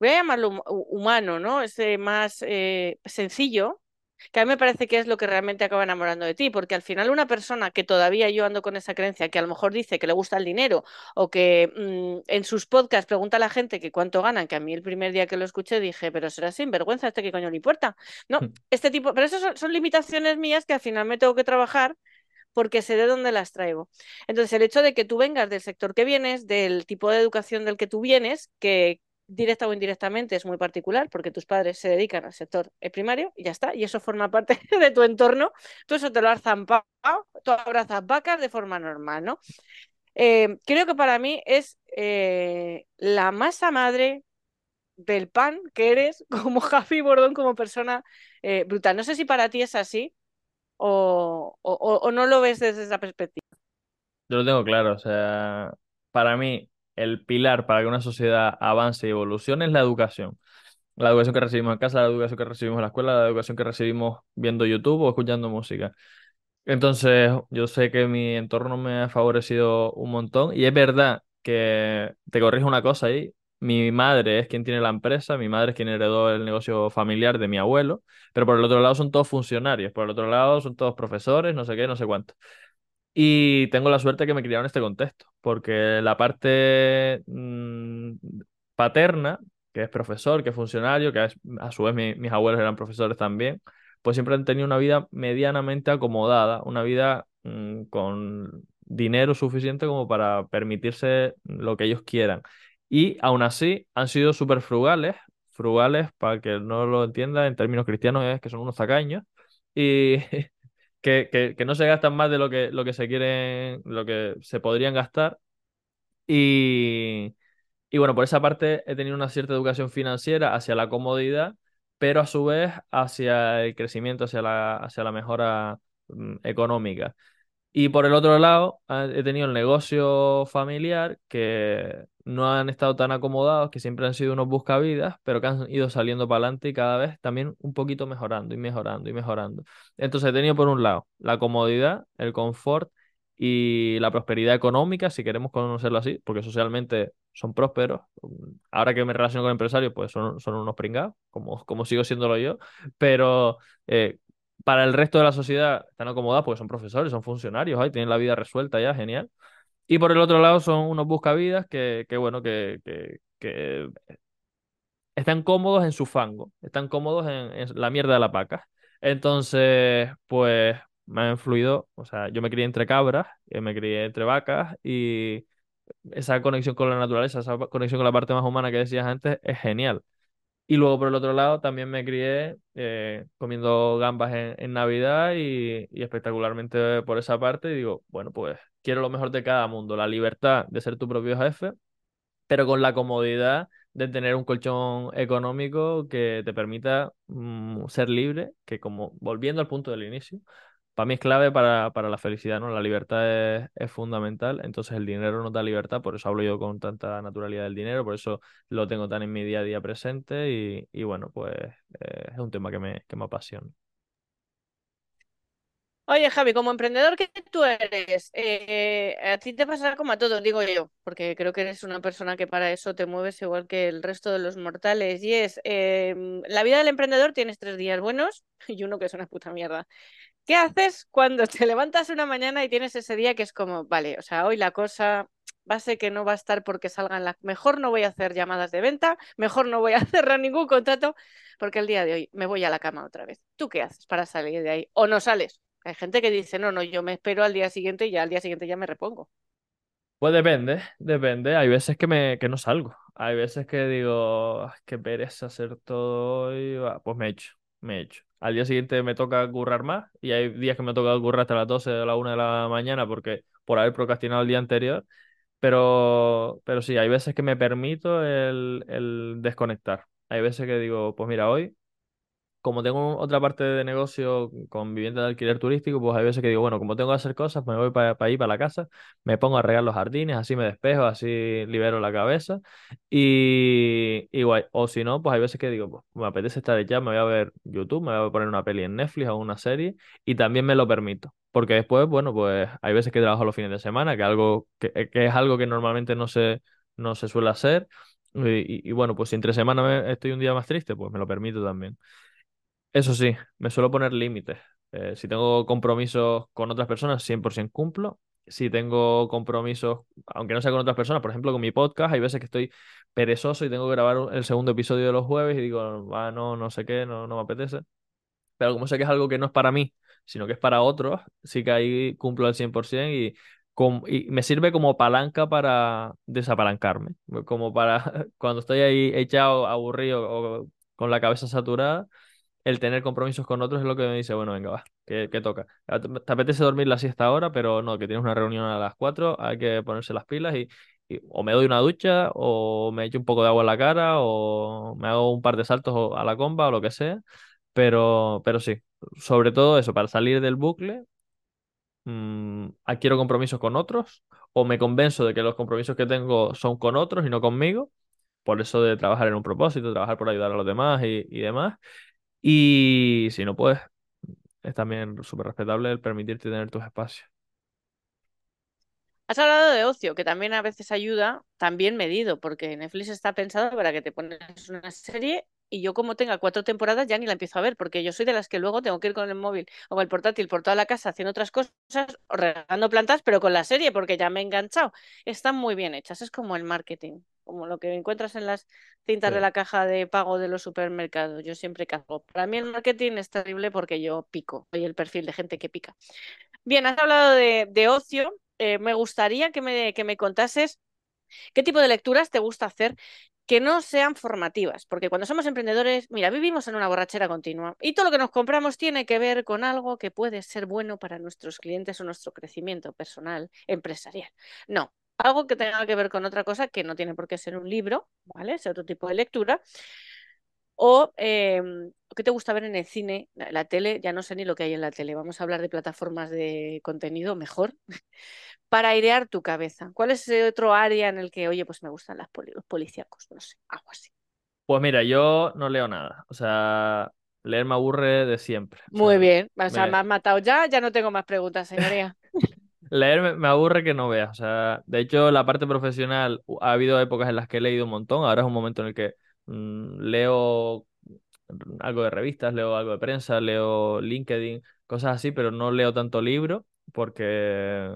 voy a llamarlo hum- humano, ¿no? Ese más eh, sencillo, que a mí me parece que es lo que realmente acaba enamorando de ti, porque al final una persona que todavía yo ando con esa creencia, que a lo mejor dice que le gusta el dinero o que mm, en sus podcasts pregunta a la gente que cuánto ganan, que a mí el primer día que lo escuché dije, pero será sinvergüenza, este qué coño le importa. No, este tipo, pero eso son, son limitaciones mías que al final me tengo que trabajar porque sé de dónde las traigo. Entonces, el hecho de que tú vengas del sector que vienes, del tipo de educación del que tú vienes, que directa o indirectamente es muy particular, porque tus padres se dedican al sector primario y ya está, y eso forma parte de tu entorno, tú eso te lo has zampado, tú abrazas vacas de forma normal, ¿no? Eh, creo que para mí es eh, la masa madre del pan que eres como Javi Bordón, como persona eh, brutal. No sé si para ti es así o, o, o no lo ves desde esa perspectiva. Yo lo tengo claro, o sea, para mí el pilar para que una sociedad avance y evolucione es la educación. La educación que recibimos en casa, la educación que recibimos en la escuela, la educación que recibimos viendo YouTube o escuchando música. Entonces, yo sé que mi entorno me ha favorecido un montón y es verdad que te corrijo una cosa ahí. Mi madre es quien tiene la empresa, mi madre es quien heredó el negocio familiar de mi abuelo, pero por el otro lado son todos funcionarios, por el otro lado son todos profesores, no sé qué, no sé cuánto. Y tengo la suerte que me criaron en este contexto, porque la parte mm, paterna, que es profesor, que es funcionario, que es- a su vez mi- mis abuelos eran profesores también, pues siempre han tenido una vida medianamente acomodada, una vida mm, con dinero suficiente como para permitirse lo que ellos quieran. Y aún así han sido súper frugales, frugales, para que no lo entienda en términos cristianos, es que son unos tacaños. Y que, que, que no se gastan más de lo que, lo que se quieren, lo que se podrían gastar. Y, y bueno, por esa parte he tenido una cierta educación financiera hacia la comodidad, pero a su vez hacia el crecimiento, hacia la, hacia la mejora mm, económica. Y por el otro lado, he tenido el negocio familiar que no han estado tan acomodados, que siempre han sido unos buscavidas, pero que han ido saliendo para adelante y cada vez también un poquito mejorando y mejorando y mejorando. Entonces he tenido por un lado la comodidad, el confort y la prosperidad económica, si queremos conocerlo así, porque socialmente son prósperos. Ahora que me relaciono con empresarios, pues son, son unos pringados, como, como sigo siéndolo yo, pero... eh, para el resto de la sociedad están acomodados porque son profesores, son funcionarios, ay, tienen la vida resuelta ya, genial. Y por el otro lado son unos buscavidas que, que bueno, que, que, están cómodos en su fango, están cómodos en, en la mierda de la paca. Entonces, pues me ha influido, o sea, yo me crié entre cabras, eh, me crié entre vacas y esa conexión con la naturaleza, esa conexión con la parte más humana que decías antes es genial. Y luego por el otro lado también me crié eh, comiendo gambas en, en Navidad y, y espectacularmente por esa parte. Y digo, bueno, pues quiero lo mejor de cada mundo, la libertad de ser tu propio jefe, pero con la comodidad de tener un colchón económico que te permita mm, ser libre, que como volviendo al punto del inicio, para mí es clave para, para la felicidad, ¿no? La libertad es, fundamental, entonces el dinero nos da libertad, por eso hablo yo con tanta naturalidad del dinero, por eso lo tengo tan en mi día a día presente y, y bueno, pues eh, es un tema que me, que me apasiona. Oye, Javi, como emprendedor que tú eres, eh, a ti te pasará como a todos, digo yo, porque creo que eres una persona que para eso te mueves igual que el resto de los mortales. Y es, eh, la vida del emprendedor tienes tres días buenos y uno que es una puta mierda. ¿Qué haces cuando te levantas una mañana y tienes ese día que es como, vale, o sea, hoy la cosa va a ser que no va a estar porque salgan las... Mejor no voy a hacer llamadas de venta, mejor no voy a cerrar ningún contrato, porque el día de hoy me voy a la cama otra vez. ¿Tú qué haces para salir de ahí? ¿O no sales? Hay gente que dice, no, no, yo me espero al día siguiente y ya al día siguiente ya me repongo. Pues depende, depende. Hay veces que, me, que no salgo. Hay veces que digo, "Ah, qué pereza hacer todo hoy. Va, Pues me echo, me echo. Al día siguiente me toca currar más y hay días que me toca currar hasta las 12 de la 1 de la mañana porque por haber procrastinado el día anterior. Pero, pero sí, hay veces que me permito el, el desconectar. Hay veces que digo, pues mira, hoy como tengo otra parte de negocio con vivienda de alquiler turístico, pues hay veces que digo, bueno, como tengo que hacer cosas, me voy para ahí, para la casa, me pongo a regar los jardines, así me despejo, así libero la cabeza y, y guay. O si no, pues hay veces que digo, pues me apetece estar ya, me voy a ver YouTube, me voy a poner una peli en Netflix o una serie y también me lo permito. Porque después, bueno, pues hay veces que trabajo los fines de semana, que, algo, que, que es algo que normalmente no se, no se suele hacer. Y, y- y bueno, pues si entre semana me- estoy un día más triste, pues me lo permito también. Eso sí, me suelo poner límites. Eh, si tengo compromisos con otras personas, 100% cumplo. Si tengo compromisos, aunque no sea con otras personas, por ejemplo, con mi podcast, hay veces que estoy perezoso y tengo que grabar el segundo episodio de los jueves y digo, ah, no, no sé qué, no, no me apetece. Pero como sé que es algo que no es para mí, sino que es para otros, sí que ahí cumplo al 100% y, com- y me sirve como palanca para desapalancarme. Como para cuando estoy ahí echado, aburrido o con la cabeza saturada el tener compromisos con otros es lo que me dice, bueno, venga, va, que, que toca. Ah, Te te apetece dormir la siesta ahora, pero no, que tienes una reunión a las 4, hay que ponerse las pilas y, o me doy una ducha, o me echo un poco de agua en la cara, o me hago un par de saltos a la comba o lo que sea. Pero, pero sí, sobre todo eso, para salir del bucle, mm, adquiero compromisos con otros, o me convenzo de que los compromisos que tengo son con otros y no conmigo. Por eso de trabajar en un propósito, trabajar por ayudar a los demás y, y demás. Y si no, pues es también súper respetable el permitirte tener tus espacios. Has hablado de ocio, que también a veces ayuda, también medido, porque Netflix está pensado para que te pones una serie y yo como tenga cuatro temporadas ya ni la empiezo a ver, porque yo soy de las que luego tengo que ir con el móvil o con el portátil por toda la casa haciendo otras cosas o regando plantas, pero con la serie, porque ya me he enganchado. Están muy bien hechas, es como el marketing, como lo que encuentras en las cintas de la caja de pago de los supermercados. Yo siempre cargo. Para mí el marketing es terrible porque yo pico, soy el perfil de gente que pica. Bien, has hablado de, de ocio. Eh, me gustaría que me, que me contases qué tipo de lecturas te gusta hacer que no sean formativas, porque cuando somos emprendedores, mira, vivimos en una borrachera continua y todo lo que nos compramos tiene que ver con algo que puede ser bueno para nuestros clientes o nuestro crecimiento personal, empresarial. No, algo que tenga que ver con otra cosa que no tiene por qué ser un libro, ¿vale? Es otro tipo de lectura. O eh, ¿qué te gusta ver en el cine? La, tele, ya no sé ni lo que hay en la tele. Vamos a hablar de plataformas de contenido mejor para airear tu cabeza. ¿Cuál es ese otro área en el que, oye, pues me gustan las poli- los policíacos? No sé, algo así. Pues mira, yo no leo nada. O sea, leer me aburre de siempre. O Muy sea, bien. O sea, me me- has matado ya, ya no tengo más preguntas, señoría. Leer me, aburre que no veas. O sea, de hecho, la parte profesional, ha habido épocas en las que he leído un montón. Ahora es un momento en el que mm, leo algo de revistas, leo algo de prensa, leo LinkedIn, cosas así, pero no leo tanto libro porque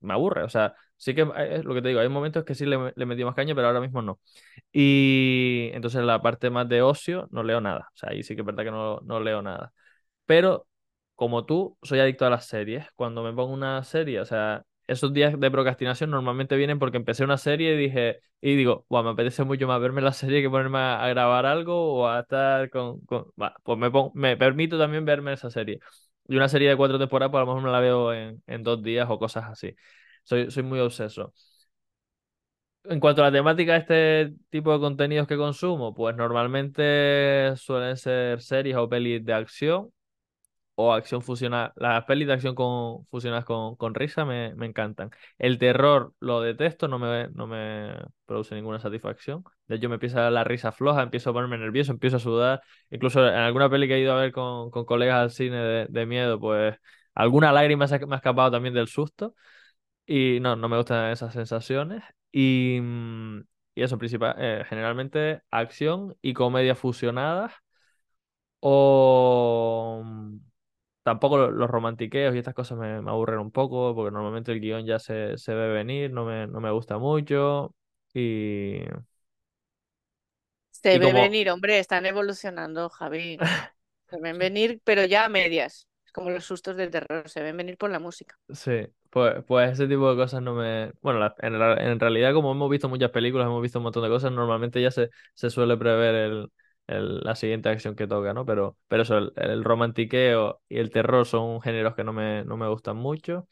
me aburre. O sea, sí que eh, es lo que te digo, hay momentos que sí le, le metí más caña, pero ahora mismo no. Y entonces la parte más de ocio no leo nada. O sea, ahí sí que es verdad que no, no leo nada. Pero como tú, soy adicto a las series. Cuando me pongo una serie, o sea, esos días de procrastinación normalmente vienen porque empecé una serie y dije, y digo, "Buah, me apetece mucho más verme la serie que ponerme a, grabar algo o a estar con, con... Pues me pongo- me permito también verme esa serie. Y una serie de cuatro temporadas, pues a lo mejor me la veo en, en dos días o cosas así. Soy, soy muy obseso. En cuanto a la temática de este tipo de contenidos que consumo, pues normalmente suelen ser series o pelis de acción o acción fusionada. Las pelis de acción con, fusionadas con, con risa me, me encantan. El terror lo detesto, no me, no me produce ninguna satisfacción. De hecho, me empieza la risa floja, empiezo a ponerme nervioso, empiezo a sudar. Incluso en alguna peli que he ido a ver con, con colegas al cine de, miedo, pues alguna lágrima se me ha escapado también del susto. Y no, no me gustan esas sensaciones. Y, mm, y eso, principal, eh, generalmente acción y comedia fusionadas. O, tampoco lo- los romantiqueos y estas cosas me, me aburren un poco, porque normalmente el guion ya se, se ve venir, no me, no me gusta mucho. Y, Se y ve como, venir, hombre, están evolucionando, Javi. Se ven venir, pero ya a medias. Es como los sustos del terror, se ven venir por la música. sí, pues, pues ese tipo de cosas no me... Bueno, la- en, en realidad como hemos visto muchas películas, hemos visto un montón de cosas, normalmente ya se, se suele prever el, la siguiente acción que toca, ¿no? Pero, pero eso, el, el romantiqueo y el terror son géneros que no me, no me gustan mucho.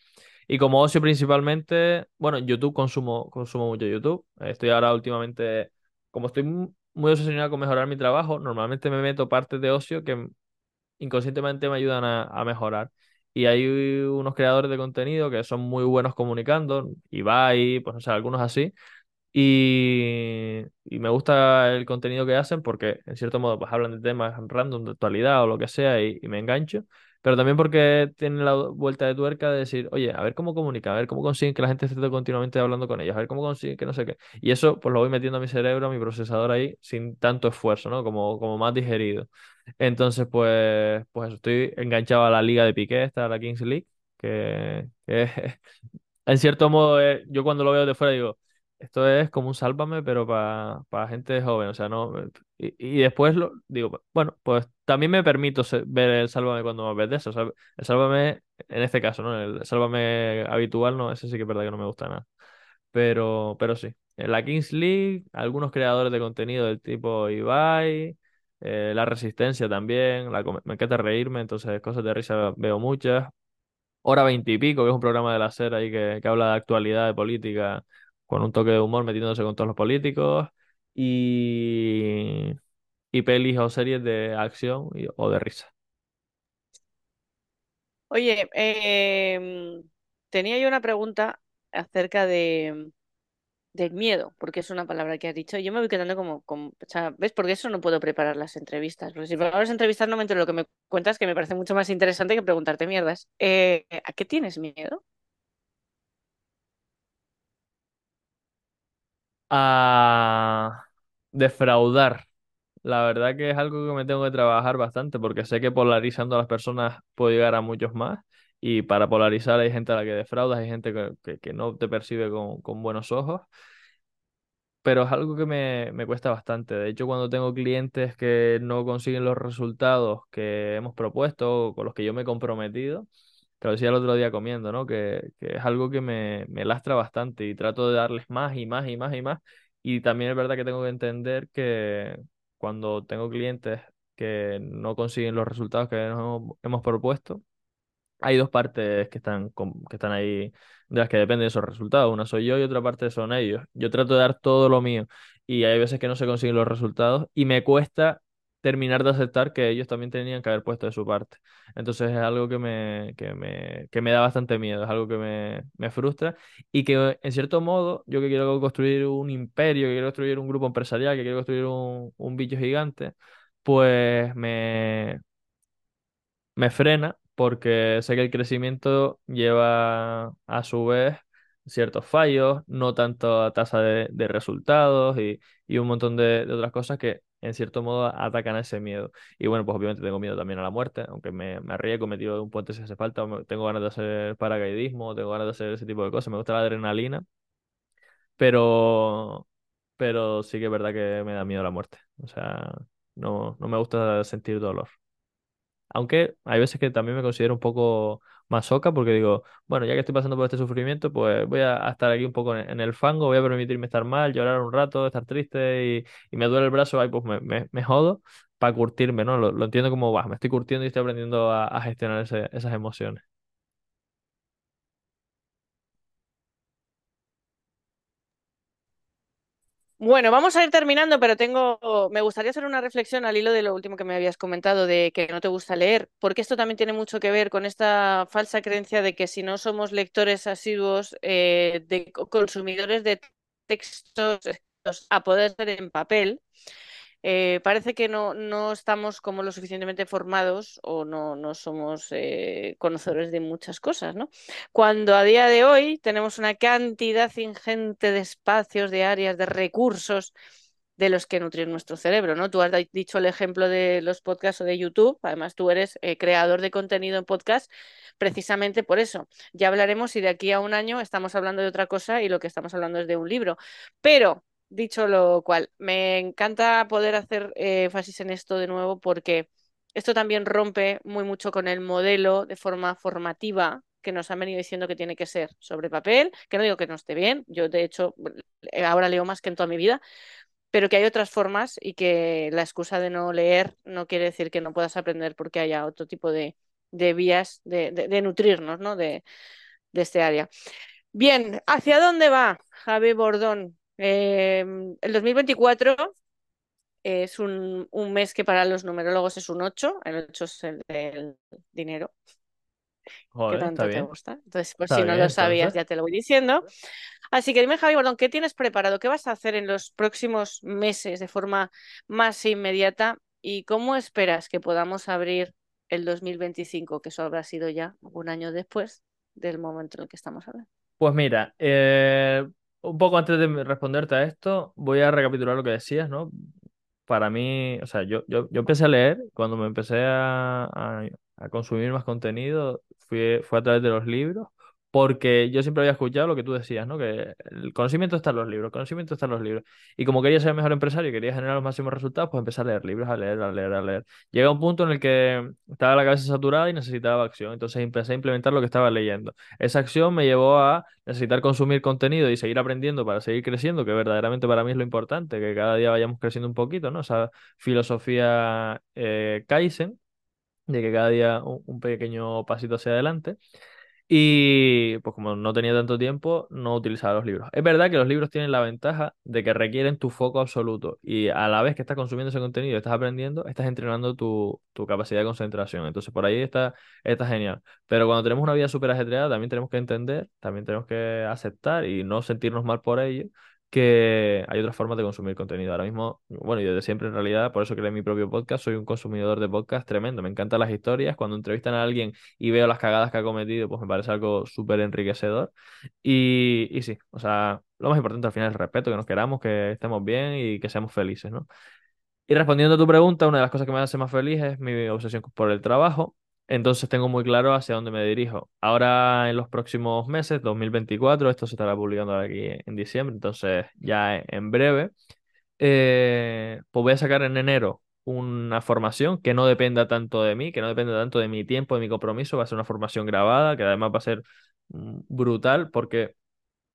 Y como ocio principalmente, bueno, YouTube consumo, consumo mucho YouTube. Estoy ahora últimamente, como estoy mu- muy obsesionado con mejorar mi trabajo, normalmente me meto partes de ocio que inconscientemente me ayudan a, mejorar. Y hay unos creadores de contenido que son muy buenos comunicando, Ibai, pues no sé, algunos así. Y, me gusta el contenido que hacen porque, en cierto modo, pues hablan de temas random, de actualidad o lo que sea, y, me engancho. Pero también porque tienen la vuelta de tuerca de decir, oye, a ver cómo comunican, a ver cómo consiguen que la gente esté continuamente hablando con ellos, a ver cómo consiguen que no sé qué. Y eso, pues lo voy metiendo a mi cerebro, a mi procesador ahí, sin tanto esfuerzo, ¿no? Como, como más digerido. Entonces, pues, pues estoy enganchado a la liga de Piqué, esta, a la Kings League, que, que en cierto modo, eh, yo cuando lo veo de fuera digo, esto es como un Sálvame, pero para gente joven, o sea, no. Y, y después lo digo, bueno, pues también me permito ver el Sálvame cuando me apetece. O sea, el Sálvame, en este caso, ¿no? El Sálvame habitual, no, ese sí que es verdad que no me gusta nada. Pero, pero sí. En la Kings League, algunos creadores de contenido del tipo Ibai, eh, La Resistencia también, la me encanta reírme, entonces cosas de risa veo muchas. Hora veintipico, que es un programa de la SER ahí que, que habla de actualidad, de política, con un toque de humor metiéndose con todos los políticos. Y, y pelis o series de acción o de risa. Oye, em, tenía yo una pregunta acerca de, del miedo, porque es una palabra que has dicho. Yo me voy quedando como, como, ¿ves? Porque eso no puedo preparar las entrevistas. Porque si preparo las entrevistas no me entero lo que me cuentas, que me parece mucho más interesante que preguntarte mierdas. Eh, ¿a qué tienes miedo? A defraudar. La verdad que es algo que me tengo que trabajar bastante porque sé que polarizando a las personas puedo llegar a muchos más y para polarizar hay gente a la que defraudas, hay gente que, que- que no te percibe con, con buenos ojos, pero es algo que me, me cuesta bastante. De hecho, cuando tengo clientes que no consiguen los resultados que hemos propuesto o con los que yo me he comprometido, te lo decía el otro día comiendo, ¿no? Que, es algo que me, me lastra bastante y trato de darles más y más y más y más. Y también es verdad que tengo que entender que cuando tengo clientes que no consiguen los resultados que nos hemos, propuesto, hay dos partes que están, que están ahí de las que dependen de esos resultados. Una soy yo y otra parte son ellos. Yo trato de dar todo lo mío y hay veces que no se consiguen los resultados y me cuesta terminar de aceptar que ellos también tenían que haber puesto de su parte. Entonces es algo que me, que me, que me da bastante miedo, es algo que me, me frustra y que en cierto modo yo que quiero construir un imperio, que quiero construir un grupo empresarial, que quiero construir un, un bicho gigante, pues me, me frena porque sé que el crecimiento lleva a su vez ciertos fallos, no tanto a tasa de, resultados y, y un montón de, de otras cosas que en cierto modo atacan a ese miedo. Y bueno, pues obviamente tengo miedo también a la muerte, aunque me, me arriesgo, me tiro de un puente si hace falta, tengo ganas de hacer paracaidismo, tengo ganas de hacer ese tipo de cosas, me gusta la adrenalina, pero, pero sí que es verdad que me da miedo la muerte. O sea, no, no me gusta sentir dolor. Aunque hay veces que también me considero un poco masoca porque digo, bueno, ya que estoy pasando por este sufrimiento, pues voy a, estar aquí un poco en, en el fango, voy a permitirme estar mal, llorar un rato, estar triste y, y me duele el brazo, ahí pues me, me, me jodo para curtirme, ¿no? Lo, lo entiendo como, va, me estoy curtiendo y estoy aprendiendo a, a gestionar ese- esas emociones. Bueno, vamos a ir terminando, pero tengo, me gustaría hacer una reflexión al hilo de lo último que me habías comentado de que no te gusta leer, porque esto también tiene mucho que ver con esta falsa creencia de que si no somos lectores asiduos, eh, de co- consumidores de textos escritos a poder ser en papel, eh, parece que no, no estamos como lo suficientemente formados o no, no somos eh, conocedores de muchas cosas, ¿no? Cuando a día de hoy tenemos una cantidad ingente de espacios, de áreas, de recursos de los que nutrir nuestro cerebro, ¿no? Tú has dicho el ejemplo de los podcasts o de YouTube, además tú eres eh, creador de contenido en podcast precisamente por eso. Ya hablaremos si de aquí a un año estamos hablando de otra cosa y lo que estamos hablando es de un libro. Pero, dicho lo cual, me encanta poder hacer eh, énfasis en esto de nuevo porque esto también rompe muy mucho con el modelo de forma formativa que nos han venido diciendo que tiene que ser sobre papel, que no digo que no esté bien, yo de hecho ahora leo más que en toda mi vida, pero que hay otras formas y que la excusa de no leer no quiere decir que no puedas aprender porque haya otro tipo de, vías de, nutrirnos ¿no? de, este área. Bien, ¿hacia dónde va Javi Bordón? Em, el 2024 es un, mes que para los numerólogos es un 8, el 8 es el del dinero. Joder, que tanto te gusta. Entonces, por si no lo sabías, ya te lo voy diciendo. Así que dime, Javi Bordón, ¿qué tienes preparado? ¿Qué vas a hacer en los próximos meses de forma más inmediata? ¿Y cómo esperas que podamos abrir el 2025, que eso habrá sido ya un año después del momento en el que estamos hablando? Pues mira, eh, un poco antes de responderte a esto, voy a recapitular lo que decías, ¿no? Para mí, o sea, yo, yo, yo empecé a leer, cuando me empecé a, a consumir más contenido, fue, fue a través de los libros porque yo siempre había escuchado lo que tú decías, ¿no? Que el conocimiento está en los libros, el conocimiento está en los libros. Y como quería ser el mejor empresario y quería generar los máximos resultados, pues empecé a leer libros, a leer, a leer, a leer. Llega un punto en el que estaba la cabeza saturada y necesitaba acción. Entonces empecé a implementar lo que estaba leyendo. Esa acción me llevó a necesitar consumir contenido y seguir aprendiendo para seguir creciendo, que verdaderamente para mí es lo importante, que cada día vayamos creciendo un poquito, ¿no? Esa filosofía eh, Kaizen, de que cada día un pequeño pasito hacia adelante. Y pues como no tenía tanto tiempo, no utilizaba los libros. Es verdad que los libros tienen la ventaja de que requieren tu foco absoluto y a la vez que estás consumiendo ese contenido, estás aprendiendo, estás entrenando tu, tu capacidad de concentración. Entonces por ahí está, está genial. Pero cuando tenemos una vida súper ajetreada, también tenemos que entender, también tenemos que aceptar y no sentirnos mal por ello que hay otras formas de consumir contenido. Ahora mismo, bueno, y desde siempre en realidad, por eso creé mi propio podcast, soy un consumidor de podcast tremendo. Me encantan las historias. Cuando entrevistan a alguien y veo las cagadas que ha cometido, pues me parece algo súper enriquecedor. Y, y sí, o sea, lo más importante al final es el respeto, que nos queramos, que estemos bien y que seamos felices, ¿no? Y respondiendo a tu pregunta, una de las cosas que me hace más feliz es mi obsesión por el trabajo. Entonces tengo muy claro hacia dónde me dirijo. Ahora en los próximos meses, 2024, esto se estará publicando aquí en diciembre, entonces ya en breve, eh, pues voy a sacar en enero una formación que no dependa tanto de mí, que no dependa tanto de mi tiempo, de mi compromiso, va a ser una formación grabada, que además va a ser mm, brutal porque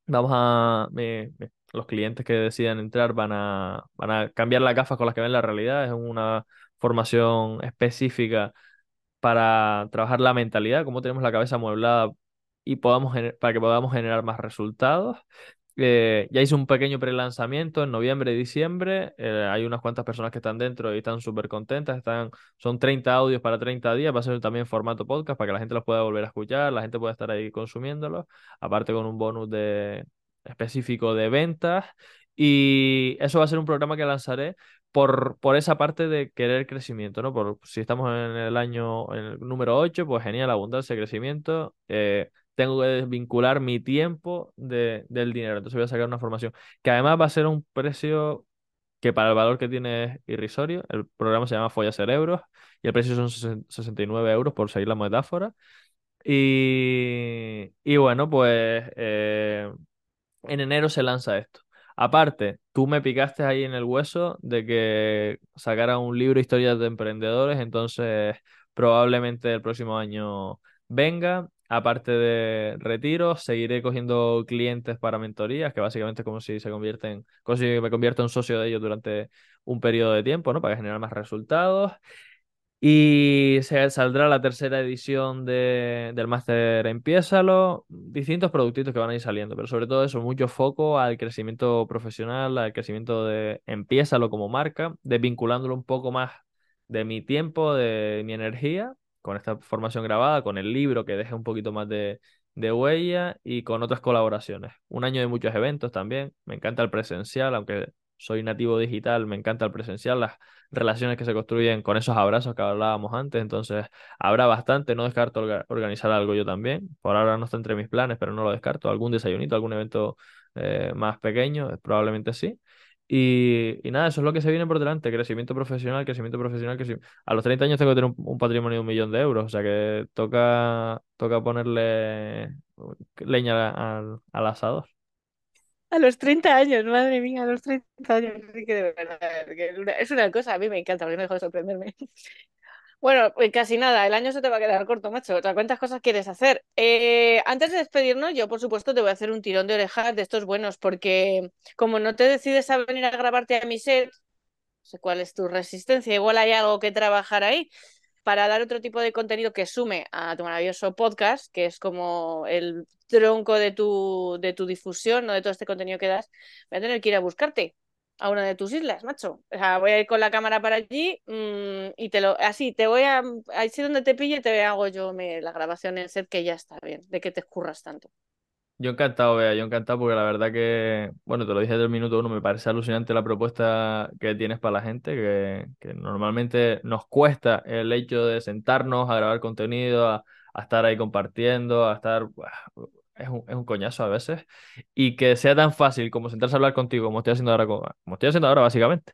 vamos a... los clientes que decidan entrar van a, van a cambiar las gafas con las que ven la realidad, es una formación específica para trabajar la mentalidad, cómo tenemos la cabeza amueblada y podamos para que podamos generar más resultados. Eh, ya hice un pequeño pre-lanzamiento en noviembre y diciembre. Eh, hay unas cuantas personas que están dentro y están súper contentas. Están, son 30 audios para 30 días. Va a ser también formato podcast para que la gente los pueda volver a escuchar, la gente pueda estar ahí consumiéndolos. Aparte con un bonus de, específico de ventas. Y eso va a ser un programa que lanzaré por, por esa parte de querer crecimiento, ¿no? Por, si estamos en el año el número 8, pues genial, abundancia, crecimiento. Eh, tengo que desvincular mi tiempo de, del dinero. Entonces voy a sacar una formación que además va a ser un precio que para el valor que tiene es irrisorio. El programa se llama Folla Cerebros y el precio son 69 euros por seguir la metáfora. Y, y bueno, pues eh, en enero se lanza esto. Aparte, tú me picaste ahí en el hueso de que sacara un libro Historias de Emprendedores, entonces probablemente el próximo año venga. Aparte de retiros, seguiré cogiendo clientes para mentorías, que básicamente es como si se convierten, como si me convierto en socio de ellos durante un periodo de tiempo, ¿no? Para generar más resultados. Y se saldrá la tercera edición de, del máster Empiézalo, distintos productitos que van a ir saliendo, pero sobre todo eso, mucho foco al crecimiento profesional, al crecimiento de Empiézalo como marca, desvinculándolo un poco más de mi tiempo, de mi energía, con esta formación grabada, con el libro que deje un poquito más de, de huella y con otras colaboraciones. Un año de muchos eventos también, me encanta el presencial, aunque soy nativo digital, me encanta el presencial, las relaciones que se construyen con esos abrazos que hablábamos antes, entonces habrá bastante, no descarto organizar algo yo también, por ahora no está entre mis planes, pero no lo descarto, algún desayunito, algún evento eh, más pequeño, probablemente sí. Y, y nada, eso es lo que se viene por delante, crecimiento profesional, crecimiento profesional, crecimiento. A los 30 años tengo que tener un, un patrimonio de un millón de euros, o sea que toca, toca ponerle leña al, al asador. A los 30 años, madre mía, a los 30 años, sí que de verdad, que es una, es una cosa, a mí me encanta, porque no dejo de sorprenderme. Bueno, pues casi nada, el año se te va a quedar corto, macho. O sea, ¿cuántas cosas quieres hacer? Eh, antes de despedirnos, yo por supuesto te voy a hacer un tirón de orejas de estos buenos, porque como no te decides a venir a grabarte a mi set, no sé cuál es tu resistencia, igual hay algo que trabajar ahí para dar otro tipo de contenido que sume a tu maravilloso podcast, que es como el tronco de tu, de tu difusión, no de todo este contenido que das, voy a tener que ir a buscarte a una de tus islas, macho. O sea, voy a ir con la cámara para allí mmm, y te lo, así, te voy a, ahí sí donde te pille, te hago yo me, la grabación en set que ya está bien, de que te escurras tanto. Yo encantado, Bea, yo encantado porque la verdad que, bueno, te lo dije desde el minuto uno, me parece alucinante la propuesta que tienes para la gente, que, que normalmente nos cuesta el hecho de sentarnos a grabar contenido, a, a estar ahí compartiendo, a estar... Es un, es un, coñazo a veces. Y que sea tan fácil como sentarse a hablar contigo, como estoy haciendo ahora, como estoy haciendo ahora básicamente,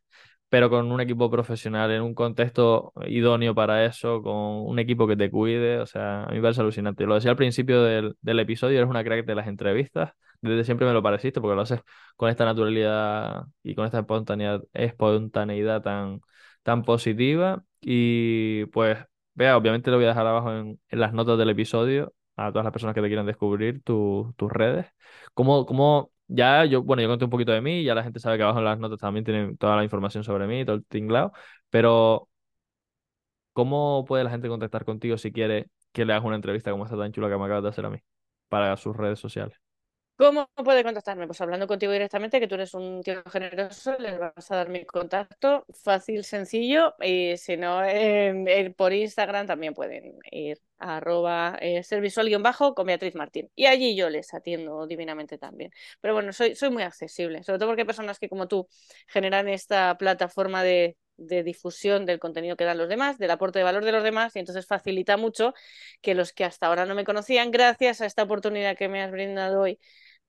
pero con un equipo profesional, en un contexto idóneo para eso, con un equipo que te cuide, o sea, a mí me parece alucinante. Lo decía al principio del, del episodio, eres una crack de las entrevistas, desde siempre me lo pareciste, porque lo haces con esta naturalidad y con esta espontaneidad, espontaneidad tan, tan positiva. Y pues, vea, obviamente lo voy a dejar abajo en, las notas del episodio a todas las personas que te quieran descubrir tu, tus redes. ¿Cómo, cómo ya yo, bueno, yo conté un poquito de mí, ya la gente sabe que abajo en las notas también tienen toda la información sobre mí, todo el tinglado, pero ¿cómo puede la gente contactar contigo si quiere que le hagas una entrevista como esta tan chula que me acabas de hacer a mí para sus redes sociales? ¿Cómo puede contactarme? Pues hablando contigo directamente, que tú eres un tío generoso, les vas a dar mi contacto, fácil, sencillo, y si no, eh, por Instagram también pueden ir a arroba eh, servisual-bajo con Beatriz Martín. Y allí yo les atiendo divinamente también. Pero bueno, soy, soy muy accesible, sobre todo porque personas que como tú generan esta plataforma de, de difusión del contenido que dan los demás, del aporte de valor de los demás, y entonces facilita mucho que los que hasta ahora no me conocían, gracias a esta oportunidad que me has brindado hoy,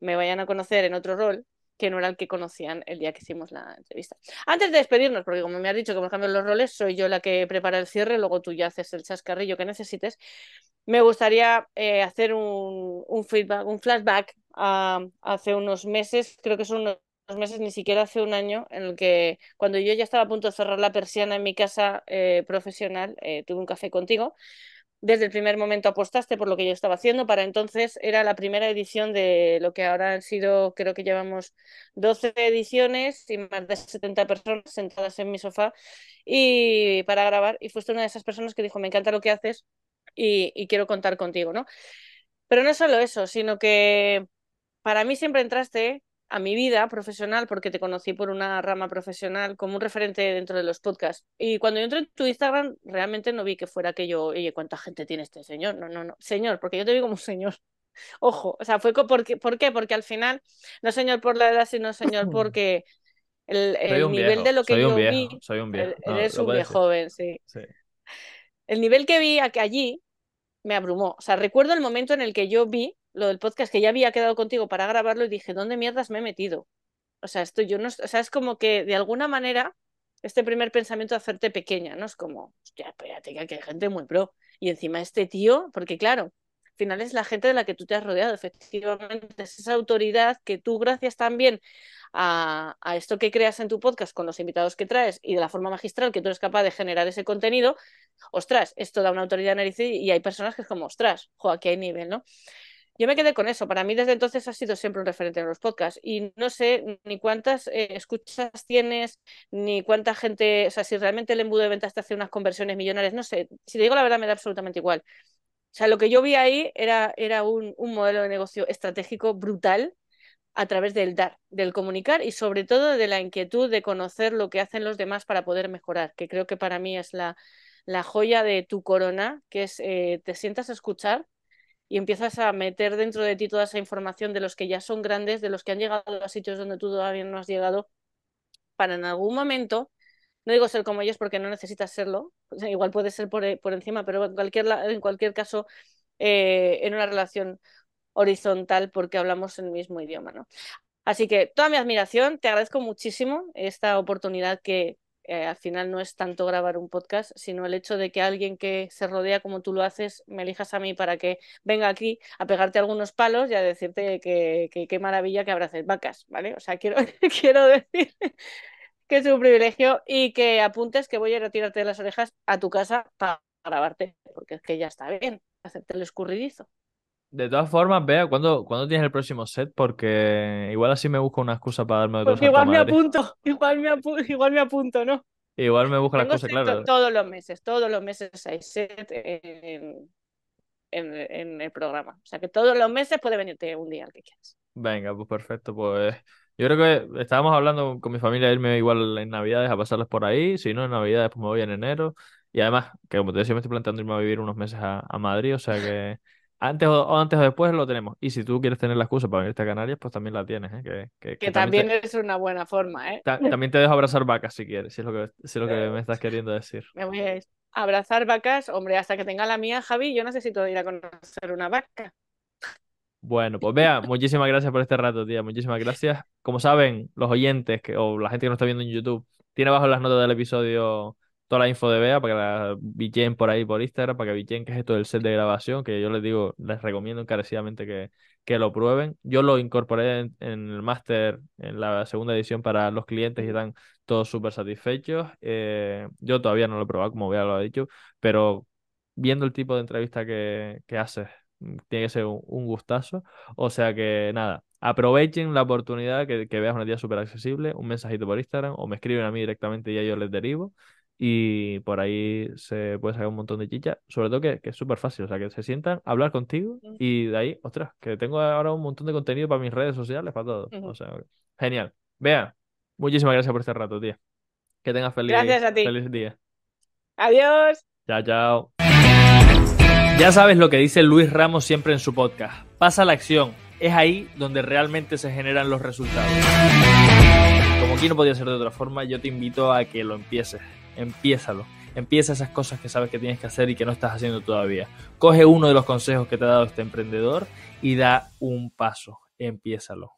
me vayan a conocer en otro rol que no era el que conocían el día que hicimos la entrevista. Antes de despedirnos, porque como me has dicho que por ejemplo los roles soy yo la que prepara el cierre, luego tú ya haces el chascarrillo que necesites, me gustaría eh, hacer un, un, feedback, un flashback a, hace unos meses, creo que son unos meses, ni siquiera hace un año, en el que cuando yo ya estaba a punto de cerrar la persiana en mi casa eh, profesional, eh, tuve un café contigo, desde el primer momento apostaste por lo que yo estaba haciendo. Para entonces era la primera edición de lo que ahora han sido, creo que llevamos 12 ediciones y más de 70 personas sentadas en mi sofá y para grabar. Y fuiste una de esas personas que dijo, me encanta lo que haces y, y quiero contar contigo, ¿no? Pero no solo eso, sino que para mí siempre entraste a mi vida profesional, porque te conocí por una rama profesional, como un referente dentro de los podcasts. Y cuando yo entré en tu Instagram, realmente no vi que fuera aquello, oye, ¿cuánta gente tiene este señor? No, no, no, señor, porque yo te vi como un señor. Ojo, o sea, fue porque, ¿por qué? Porque al final, no señor por la edad, sino señor porque el, el nivel viejo, de lo que soy yo un viejo, vi, soy un viejo. No, eres un viejo joven, sí. Sí. El nivel que vi allí me abrumó. O sea, recuerdo el momento en el que yo vi lo del podcast, que ya había quedado contigo para grabarlo y dije, ¿dónde mierdas me he metido? O sea, esto yo no, o sea, es como que de alguna manera este primer pensamiento de hacerte pequeña, ¿no? Es como, hostia, espérate, que hay gente muy pro. Y encima este tío, porque claro, al final es la gente de la que tú te has rodeado, efectivamente, es esa autoridad que tú, gracias también a, a, esto que creas en tu podcast con los invitados que traes y de la forma magistral que tú eres capaz de generar ese contenido, ostras, esto da una autoridad el y hay personas que es como, ostras, jo, aquí hay nivel, ¿no? Yo me quedé con eso. Para mí desde entonces ha sido siempre un referente en los podcasts y no sé ni cuántas eh, escuchas tienes, ni cuánta gente, o sea, si realmente el embudo de ventas te hace unas conversiones millonarias, no sé. Si te digo la verdad, me da absolutamente igual. O sea, lo que yo vi ahí era, era un, un modelo de negocio estratégico brutal a través del dar, del comunicar y sobre todo de la inquietud de conocer lo que hacen los demás para poder mejorar, que creo que para mí es la, la joya de tu corona, que es eh, te sientas escuchar y empiezas a meter dentro de ti toda esa información de los que ya son grandes, de los que han llegado a sitios donde tú todavía no has llegado, para en algún momento, no digo ser como ellos porque no necesitas serlo, igual puede ser por, por, encima, pero en cualquier, en cualquier caso, eh, en una relación horizontal porque hablamos el mismo idioma, ¿no? Así que toda mi admiración, te agradezco muchísimo esta oportunidad que eh, al final no es tanto grabar un podcast, sino el hecho de que alguien que se rodea como tú lo haces me elijas a mí para que venga aquí a pegarte algunos palos y a decirte que qué maravilla que abraces vacas, ¿vale? O sea, quiero, quiero decir que es un privilegio y que apuntes que voy a retirarte de las orejas a tu casa para grabarte, porque es que ya está bien, hacerte el escurridizo. De todas formas, vea, ¿cuándo, tienes el próximo set? Porque igual así me busco una excusa para darme otro igual me apunto, igual me, igual me apunto, ¿no? Igual me busco la excusa, claro. Todos los meses, todos los meses hay set en, el programa. O sea que todos los meses puede venirte un día al que quieras. Venga, pues perfecto. Pues yo creo que estábamos hablando con mi familia de irme igual en Navidades a pasarles por ahí. Si no, en Navidades, pues me voy en enero. Y además, que como te decía, me estoy planteando irme a vivir unos meses a, a Madrid. O sea que antes o, antes o después lo tenemos. Y si tú quieres tener la excusa para venirte a Canarias, pues también la tienes, ¿eh? Que, también, es una buena forma, ¿eh? también te dejo abrazar vacas si quieres, si es lo que, si es lo que me estás queriendo decir. Me voy a abrazar vacas, hombre, hasta que tenga la mía, Javi, yo necesito ir a conocer una vaca. Bueno, pues vea, muchísimas gracias por este rato, tía. Muchísimas gracias. Como saben, los oyentes que, o la gente que nos está viendo en YouTube, tiene abajo las notas del episodio toda la info de Bea para que la bichen por ahí por Instagram, para que bichen que es esto del set de grabación, que yo les digo, les recomiendo encarecidamente que, que lo prueben. Yo lo incorporé en, el máster, en la segunda edición para los clientes y están todos súper satisfechos. Eh, yo todavía no lo he probado, como Bea lo ha dicho, pero viendo el tipo de entrevista que, que haces, mm, tiene que ser un, gustazo. O sea que nada, aprovechen la oportunidad que, que veas una tía súper accesible, un mensajito por Instagram o me escriben a mí directamente y ya yo les derivo y por ahí se puede sacar un montón de chicha, sobre todo que, es súper fácil, o sea, que se sientan a hablar contigo y de ahí, ostras, que tengo ahora un montón de contenido para mis redes sociales, para todo. O sea, genial. Vea, muchísimas gracias por este rato, tía. Que tengas feliz, feliz día. Adiós. Chao, chao. Ya sabes lo que dice Luis Ramos siempre en su podcast. Pasa la acción. Es ahí donde realmente se generan los resultados. Como aquí no podía ser de otra forma, yo te invito a que lo empieces empiézalo. Empieza esas cosas que sabes que tienes que hacer y que no estás haciendo todavía. Coge uno de los consejos que te ha dado este emprendedor y da un paso. Empiézalo.